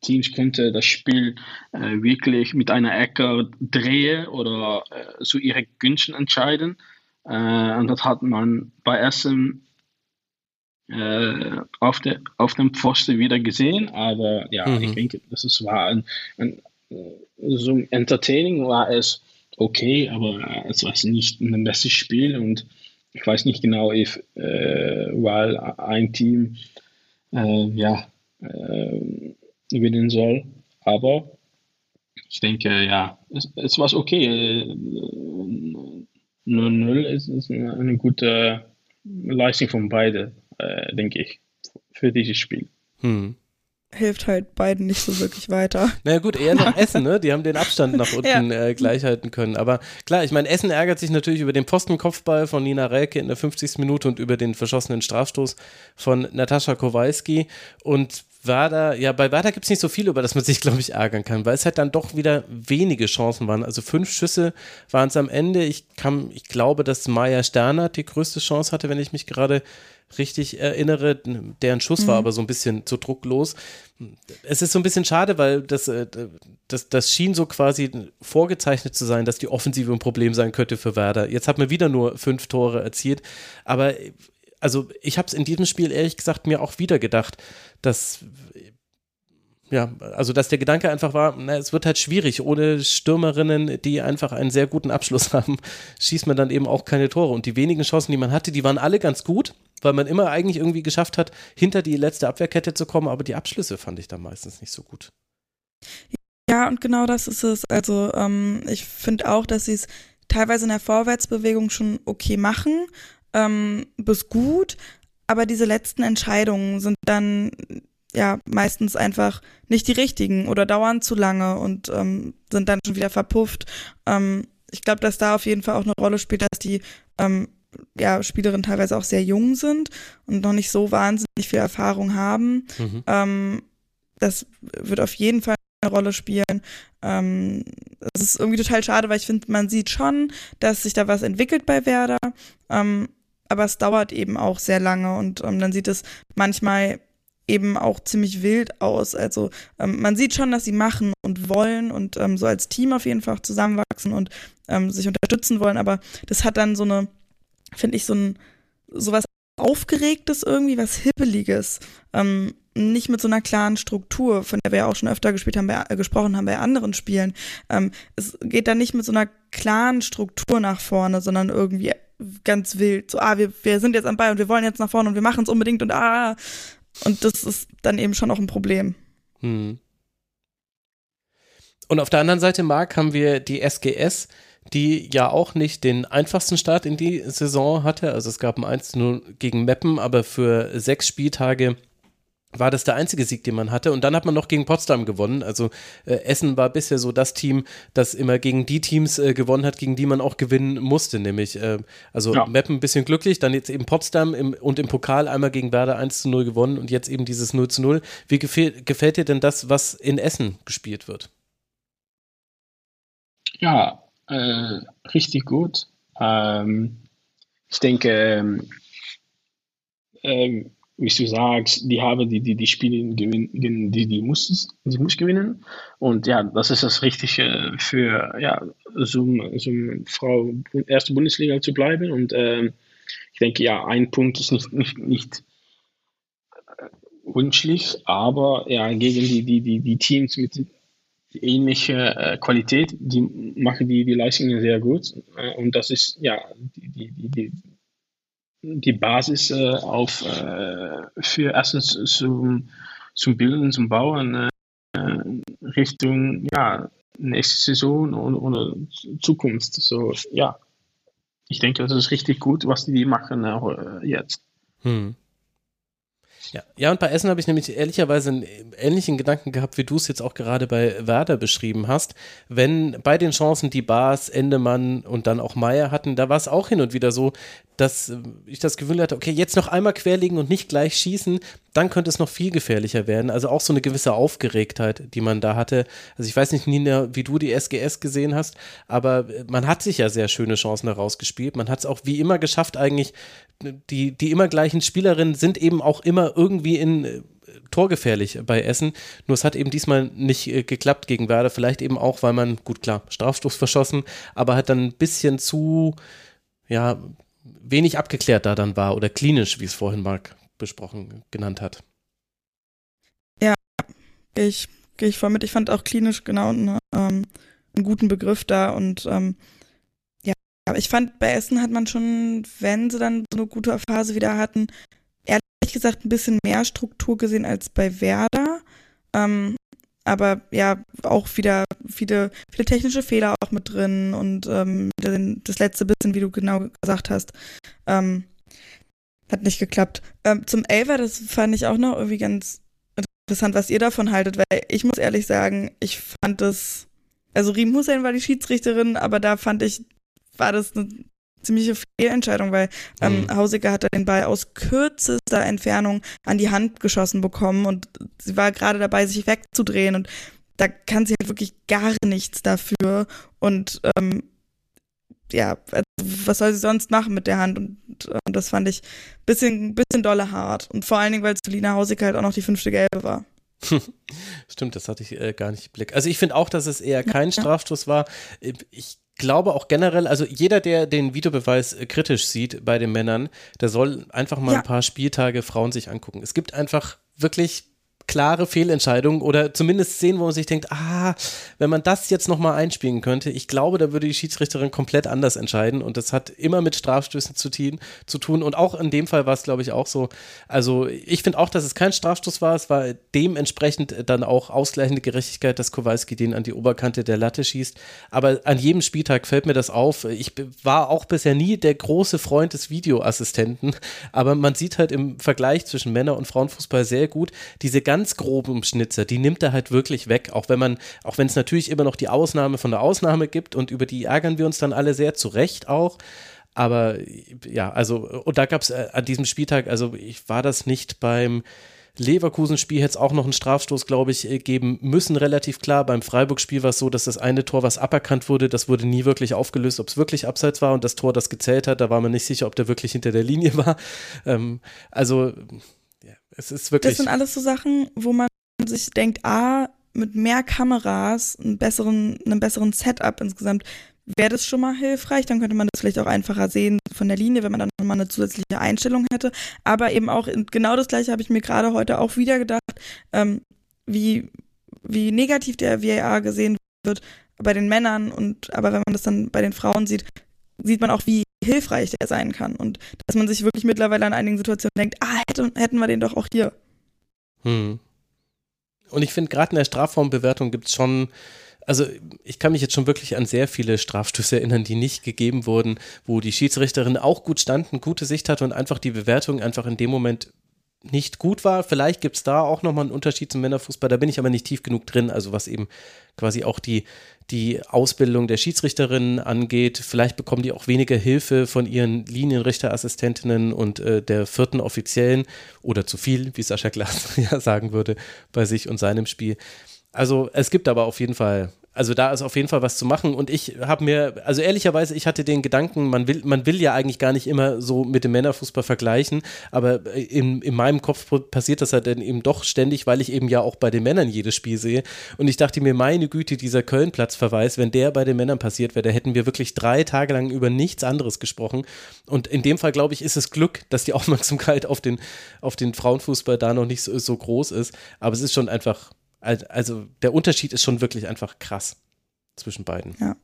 Teams könnte das Spiel äh, wirklich mit einer Ecke drehen oder äh, zu ihren Günsten entscheiden. Äh, und das hat man bei Essen äh, auf, der, auf dem Pfosten wieder gesehen. Aber ja, mhm. ich denke, das ist, war ein, ein, so entertaining war es okay, aber es war nicht ein bestes Spiel und ich weiß nicht genau, if, äh, weil ein Team äh, ja, äh, gewinnen soll. Aber ich denke, ja, es, es war okay. 0-0 ist, ist eine gute Leistung von beiden äh, denke ich, für dieses Spiel. Hm. Hilft halt beiden nicht so wirklich weiter. Na gut, eher noch Essen, ne? Die haben den Abstand nach unten ja. äh, gleich halten können. Aber klar, ich meine, Essen ärgert sich natürlich über den Postenkopfball von Nina Relke in der 50. Minute und über den verschossenen Strafstoß von Natascha Kowalski. Und Werder, ja, bei Werder gibt es nicht so viel, über das man sich, glaube ich, ärgern kann, weil es halt dann doch wieder wenige Chancen waren. Also fünf Schüsse waren es am Ende. Ich, kann, ich glaube, dass Maya Sterner die größte Chance hatte, wenn ich mich gerade richtig erinnere. Deren Schuss mhm. war aber so ein bisschen zu drucklos. Es ist so ein bisschen schade, weil das, äh, das, das schien so quasi vorgezeichnet zu sein, dass die Offensive ein Problem sein könnte für Werder. Jetzt hat man wieder nur fünf Tore erzielt, aber also ich habe es in diesem Spiel ehrlich gesagt mir auch wieder gedacht, dass ja, also dass der Gedanke einfach war, na, es wird halt schwierig, ohne Stürmerinnen, die einfach einen sehr guten Abschluss haben, schießt man dann eben auch keine Tore. Und die wenigen Chancen, die man hatte, die waren alle ganz gut, weil man immer eigentlich irgendwie geschafft hat, hinter die letzte Abwehrkette zu kommen, aber die Abschlüsse fand ich dann meistens nicht so gut. Ja, und genau das ist es. Also ähm, ich finde auch, dass sie es teilweise in der Vorwärtsbewegung schon okay machen, ähm, bis gut, aber diese letzten Entscheidungen sind dann ja meistens einfach nicht die richtigen oder dauern zu lange und ähm, sind dann schon wieder verpufft. Ähm, ich glaube, dass da auf jeden Fall auch eine Rolle spielt, dass die ähm, ja, Spielerinnen teilweise auch sehr jung sind und noch nicht so wahnsinnig viel Erfahrung haben. Mhm. Ähm, das wird auf jeden Fall eine Rolle spielen. Ähm, es ist irgendwie total schade, weil ich finde, man sieht schon, dass sich da was entwickelt bei Werder. Ähm, aber es dauert eben auch sehr lange und ähm, dann sieht es manchmal eben auch ziemlich wild aus. Also ähm, man sieht schon, dass sie machen und wollen und ähm, so als Team auf jeden Fall zusammenwachsen und ähm, sich unterstützen wollen, aber das hat dann so eine, finde ich, so ein sowas Aufgeregtes irgendwie, was Hippeliges. Ähm, nicht mit so einer klaren Struktur, von der wir ja auch schon öfter gespielt haben, bei, äh, gesprochen haben bei anderen Spielen. Ähm, es geht dann nicht mit so einer klaren Struktur nach vorne, sondern irgendwie ganz wild. So, ah, wir, wir sind jetzt am Ball und wir wollen jetzt nach vorne und wir machen es unbedingt und ah. Und das ist dann eben schon auch ein Problem. Hm. Und auf der anderen Seite, Marc, haben wir die SGS, die ja auch nicht den einfachsten Start in die Saison hatte. Also es gab ein 1-0 gegen Meppen, aber für sechs Spieltage war das der einzige Sieg, den man hatte. Und dann hat man noch gegen Potsdam gewonnen. Also äh, Essen war bisher so das Team, das immer gegen die Teams äh, gewonnen hat, gegen die man auch gewinnen musste. Nämlich, äh, also ja. Meppen ein bisschen glücklich, dann jetzt eben Potsdam im, und im Pokal einmal gegen Werder 1 zu 0 gewonnen und jetzt eben dieses 0 zu 0. Wie gefällt, gefällt dir denn das, was in Essen gespielt wird? Ja, äh, richtig gut. Ähm, ich denke, ähm, ähm wie du sagst, die haben die, die, die Spiele gewinnen, die, die muss, die muss gewinnen. Und ja, das ist das Richtige für, ja, so eine Frau erste Bundesliga zu bleiben. Und äh, ich denke, ja, ein Punkt ist nicht, nicht, nicht wünschlich, aber ja, gegen die, die, die, die Teams mit ähnlicher äh, Qualität, die machen die, die Leistungen sehr gut. Äh, und das ist ja die, die, die, die Basis äh, auf, äh, für erstens zum, zum Bilden, zum Bauen äh, Richtung ja, nächste Saison und, und Zukunft. So, ja, ich denke, das ist richtig gut, was die machen äh, jetzt. Hm. Ja, ja, und bei Essen habe ich nämlich ehrlicherweise einen ähnlichen Gedanken gehabt, wie du es jetzt auch gerade bei Werder beschrieben hast. Wenn bei den Chancen die Bars, Endemann und dann auch Meier hatten, da war es auch hin und wieder so, dass äh, ich das Gefühl hatte, okay, jetzt noch einmal querlegen und nicht gleich schießen, dann könnte es noch viel gefährlicher werden. Also auch so eine gewisse Aufgeregtheit, die man da hatte. Also ich weiß nicht, Nina, wie du die SGS gesehen hast, aber äh, man hat sich ja sehr schöne Chancen herausgespielt. Man hat es auch wie immer geschafft, eigentlich, die, die immer gleichen Spielerinnen sind eben auch immer irgendwie in äh, torgefährlich bei Essen. Nur es hat eben diesmal nicht äh, geklappt gegen Werder. Vielleicht eben auch, weil man, gut klar, Strafstoß verschossen, aber hat dann ein bisschen zu, ja, wenig abgeklärt da dann war oder klinisch, wie es vorhin Marc besprochen genannt hat. Ja, ich gehe ich voll mit. Ich fand auch klinisch genau ne, ähm, einen guten Begriff da und ähm, ja, aber ich fand bei Essen hat man schon, wenn sie dann so eine gute Phase wieder hatten, ehrlich gesagt ein bisschen mehr Struktur gesehen als bei Werder. Ähm, aber ja, auch wieder viele, viele technische Fehler auch mit drin und ähm, das letzte bisschen, wie du genau gesagt hast, ähm, hat nicht geklappt. Ähm, zum Elfer, das fand ich auch noch irgendwie ganz interessant, was ihr davon haltet, weil ich muss ehrlich sagen, ich fand das, also Riem Hussein war die Schiedsrichterin, aber da fand ich, war das eine ziemliche Fehlentscheidung, weil ähm, mhm. Hausiger hat den Ball aus kürzester Entfernung an die Hand geschossen bekommen und sie war gerade dabei, sich wegzudrehen und da kann sie halt wirklich gar nichts dafür und ähm, ja, also was soll sie sonst machen mit der Hand und, und das fand ich ein bisschen, bisschen dolle hart und vor allen Dingen, weil Selina Hausiger halt auch noch die fünfte Gelbe war. Stimmt, das hatte ich äh, gar nicht im Blick. Also ich finde auch, dass es eher kein ja. Strafstoß war. Ich glaube auch generell, also jeder, der den Videobeweis äh, kritisch sieht bei den Männern, der soll einfach mal ja. ein paar Spieltage Frauen sich angucken. Es gibt einfach wirklich klare Fehlentscheidung oder zumindest Szenen, wo man sich denkt, ah, wenn man das jetzt nochmal einspielen könnte, ich glaube, da würde die Schiedsrichterin komplett anders entscheiden und das hat immer mit Strafstößen zu, zu tun und auch in dem Fall war es, glaube ich, auch so. Also ich finde auch, dass es kein Strafstoß war, es war dementsprechend dann auch ausgleichende Gerechtigkeit, dass Kowalski den an die Oberkante der Latte schießt, aber an jedem Spieltag fällt mir das auf. Ich war auch bisher nie der große Freund des Videoassistenten, aber man sieht halt im Vergleich zwischen Männer- und Frauenfußball sehr gut diese ganze ganz groben Schnitzer, die nimmt er halt wirklich weg, auch wenn man, auch wenn es natürlich immer noch die Ausnahme von der Ausnahme gibt und über die ärgern wir uns dann alle sehr zu Recht auch. Aber ja, also, und da gab es äh, an diesem Spieltag, also ich war das nicht beim Leverkusen-Spiel hätte es auch noch einen Strafstoß, glaube ich, äh, geben müssen, relativ klar. Beim Freiburg-Spiel war es so, dass das eine Tor, was aberkannt wurde, das wurde nie wirklich aufgelöst, ob es wirklich abseits war. Und das Tor, das gezählt hat, da war man nicht sicher, ob der wirklich hinter der Linie war. Ähm, also es ist wirklich. Das sind alles so Sachen, wo man sich denkt, ah, mit mehr Kameras, einen besseren, einem besseren Setup insgesamt, wäre das schon mal hilfreich. Dann könnte man das vielleicht auch einfacher sehen von der Linie, wenn man dann nochmal eine zusätzliche Einstellung hätte. Aber eben auch genau das gleiche habe ich mir gerade heute auch wieder gedacht, ähm, wie, wie negativ der VAR gesehen wird bei den Männern und aber wenn man das dann bei den Frauen sieht, sieht man auch, wie hilfreich der sein kann. Und dass man sich wirklich mittlerweile an einigen Situationen denkt, ah, hätte, hätten wir den doch auch hier. Hm. Und ich finde, gerade in der Strafraumbewertung gibt es schon, also ich kann mich jetzt schon wirklich an sehr viele Strafstöße erinnern, die nicht gegeben wurden, wo die Schiedsrichterin auch gut standen, gute Sicht hatte und einfach die Bewertung einfach in dem Moment nicht gut war. Vielleicht gibt es da auch nochmal einen Unterschied zum Männerfußball, da bin ich aber nicht tief genug drin, also was eben quasi auch die, die Ausbildung der Schiedsrichterinnen angeht. Vielleicht bekommen die auch weniger Hilfe von ihren Linienrichterassistentinnen und äh, der vierten Offiziellen oder zu viel, wie Sascha Glas ja sagen würde, bei sich und seinem Spiel. Also es gibt aber auf jeden Fall also da ist auf jeden Fall was zu machen. Und ich habe mir, also ehrlicherweise, ich hatte den Gedanken, man will, man will ja eigentlich gar nicht immer so mit dem Männerfußball vergleichen, aber in, in meinem Kopf passiert das halt dann eben doch ständig, weil ich eben ja auch bei den Männern jedes Spiel sehe. Und ich dachte mir, meine Güte, dieser Köln-Platzverweis, wenn der bei den Männern passiert wäre, da hätten wir wirklich drei Tage lang über nichts anderes gesprochen. Und in dem Fall, glaube ich, ist es Glück, dass die Aufmerksamkeit auf den, auf den Frauenfußball da noch nicht so, so groß ist, aber es ist schon einfach also der Unterschied ist schon wirklich einfach krass zwischen beiden. Ja.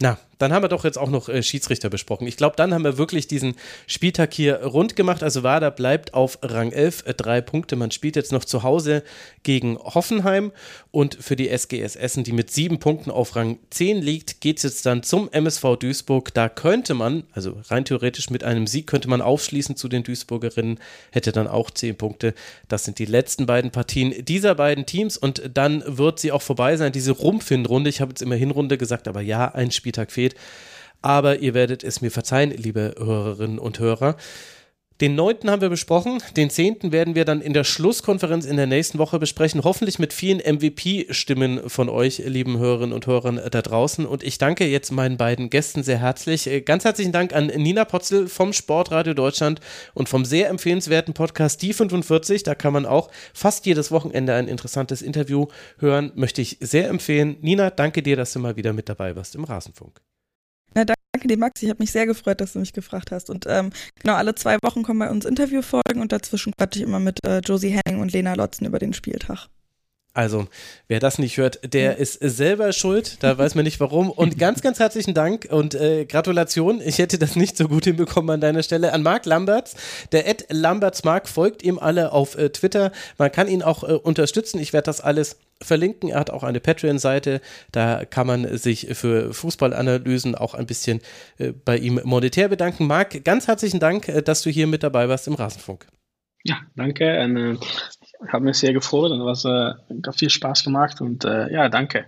Na, dann haben wir doch jetzt auch noch äh, Schiedsrichter besprochen. Ich glaube, dann haben wir wirklich diesen Spieltag hier rund gemacht. Also Werder bleibt auf Rang 11, äh, drei Punkte. Man spielt jetzt noch zu Hause gegen Hoffenheim und für die SGS Essen, die mit sieben Punkten auf Rang 10 liegt, geht es jetzt dann zum MSV Duisburg. Da könnte man, also rein theoretisch mit einem Sieg könnte man aufschließen zu den Duisburgerinnen, hätte dann auch zehn Punkte. Das sind die letzten beiden Partien dieser beiden Teams und dann wird sie auch vorbei sein, diese Rumpfhinrunde. Ich habe jetzt immer Hinrunde gesagt, aber ja, ein Spieltag fehlt. Aber ihr werdet es mir verzeihen, liebe Hörerinnen und Hörer. Den 9. haben wir besprochen, den 10. werden wir dann in der Schlusskonferenz in der nächsten Woche besprechen, hoffentlich mit vielen MVP-Stimmen von euch, lieben Hörerinnen und Hörern da draußen. Und ich danke jetzt meinen beiden Gästen sehr herzlich. Ganz herzlichen Dank an Nina Potzel vom Sportradio Deutschland und vom sehr empfehlenswerten Podcast Die 45. Da kann man auch fast jedes Wochenende ein interessantes Interview hören. Möchte ich sehr empfehlen. Nina, danke dir, dass du mal wieder mit dabei warst im Rasenfunk. Danke dir, Max. Ich habe mich sehr gefreut, dass du mich gefragt hast. Und ähm, genau, alle zwei Wochen kommen bei uns Interviewfolgen und dazwischen quatsche ich immer mit äh, Josie Henning und Lena Lotzen über den Spieltag. Also, wer das nicht hört, der ist selber schuld. Da weiß man nicht warum. Und ganz, ganz herzlichen Dank und äh, Gratulation. Ich hätte das nicht so gut hinbekommen an deiner Stelle. An Marc Lamberts. Der Ed Lamberts Marc folgt ihm alle auf äh, Twitter. Man kann ihn auch äh, unterstützen. Ich werde das alles verlinken. Er hat auch eine Patreon-Seite. Da kann man sich für Fußballanalysen auch ein bisschen äh, bei ihm monetär bedanken. Marc, ganz herzlichen Dank, äh, dass du hier mit dabei warst im Rasenfunk. Ja, danke. Und, habe mich sehr gefreut und was äh, viel Spaß gemacht und äh, ja, danke.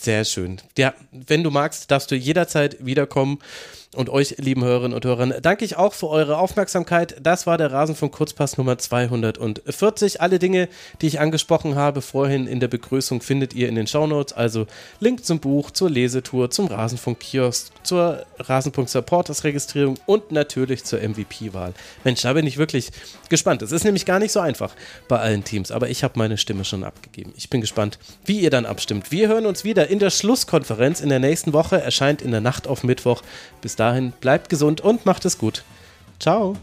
Sehr schön. Ja, wenn du magst, darfst du jederzeit wiederkommen. Und euch, lieben Hörerinnen und Hörern, danke ich auch für eure Aufmerksamkeit. Das war der Rasenfunk Kurzpass Nummer 240. Alle Dinge, die ich angesprochen habe vorhin in der Begrüßung, findet ihr in den Shownotes. Also Link zum Buch, zur Lesetour, zum Rasenfunk-Kiosk, zur Rasenfunk-Supporters-Registrierung und natürlich zur MVP-Wahl. Mensch, da bin ich wirklich gespannt. Es ist nämlich gar nicht so einfach bei allen Teams, aber ich habe meine Stimme schon abgegeben. Ich bin gespannt, wie ihr dann abstimmt. Wir hören uns wieder in der Schlusskonferenz in der nächsten Woche. Erscheint in der Nacht auf Mittwoch. Bis dahin bleibt gesund und macht es gut. Ciao.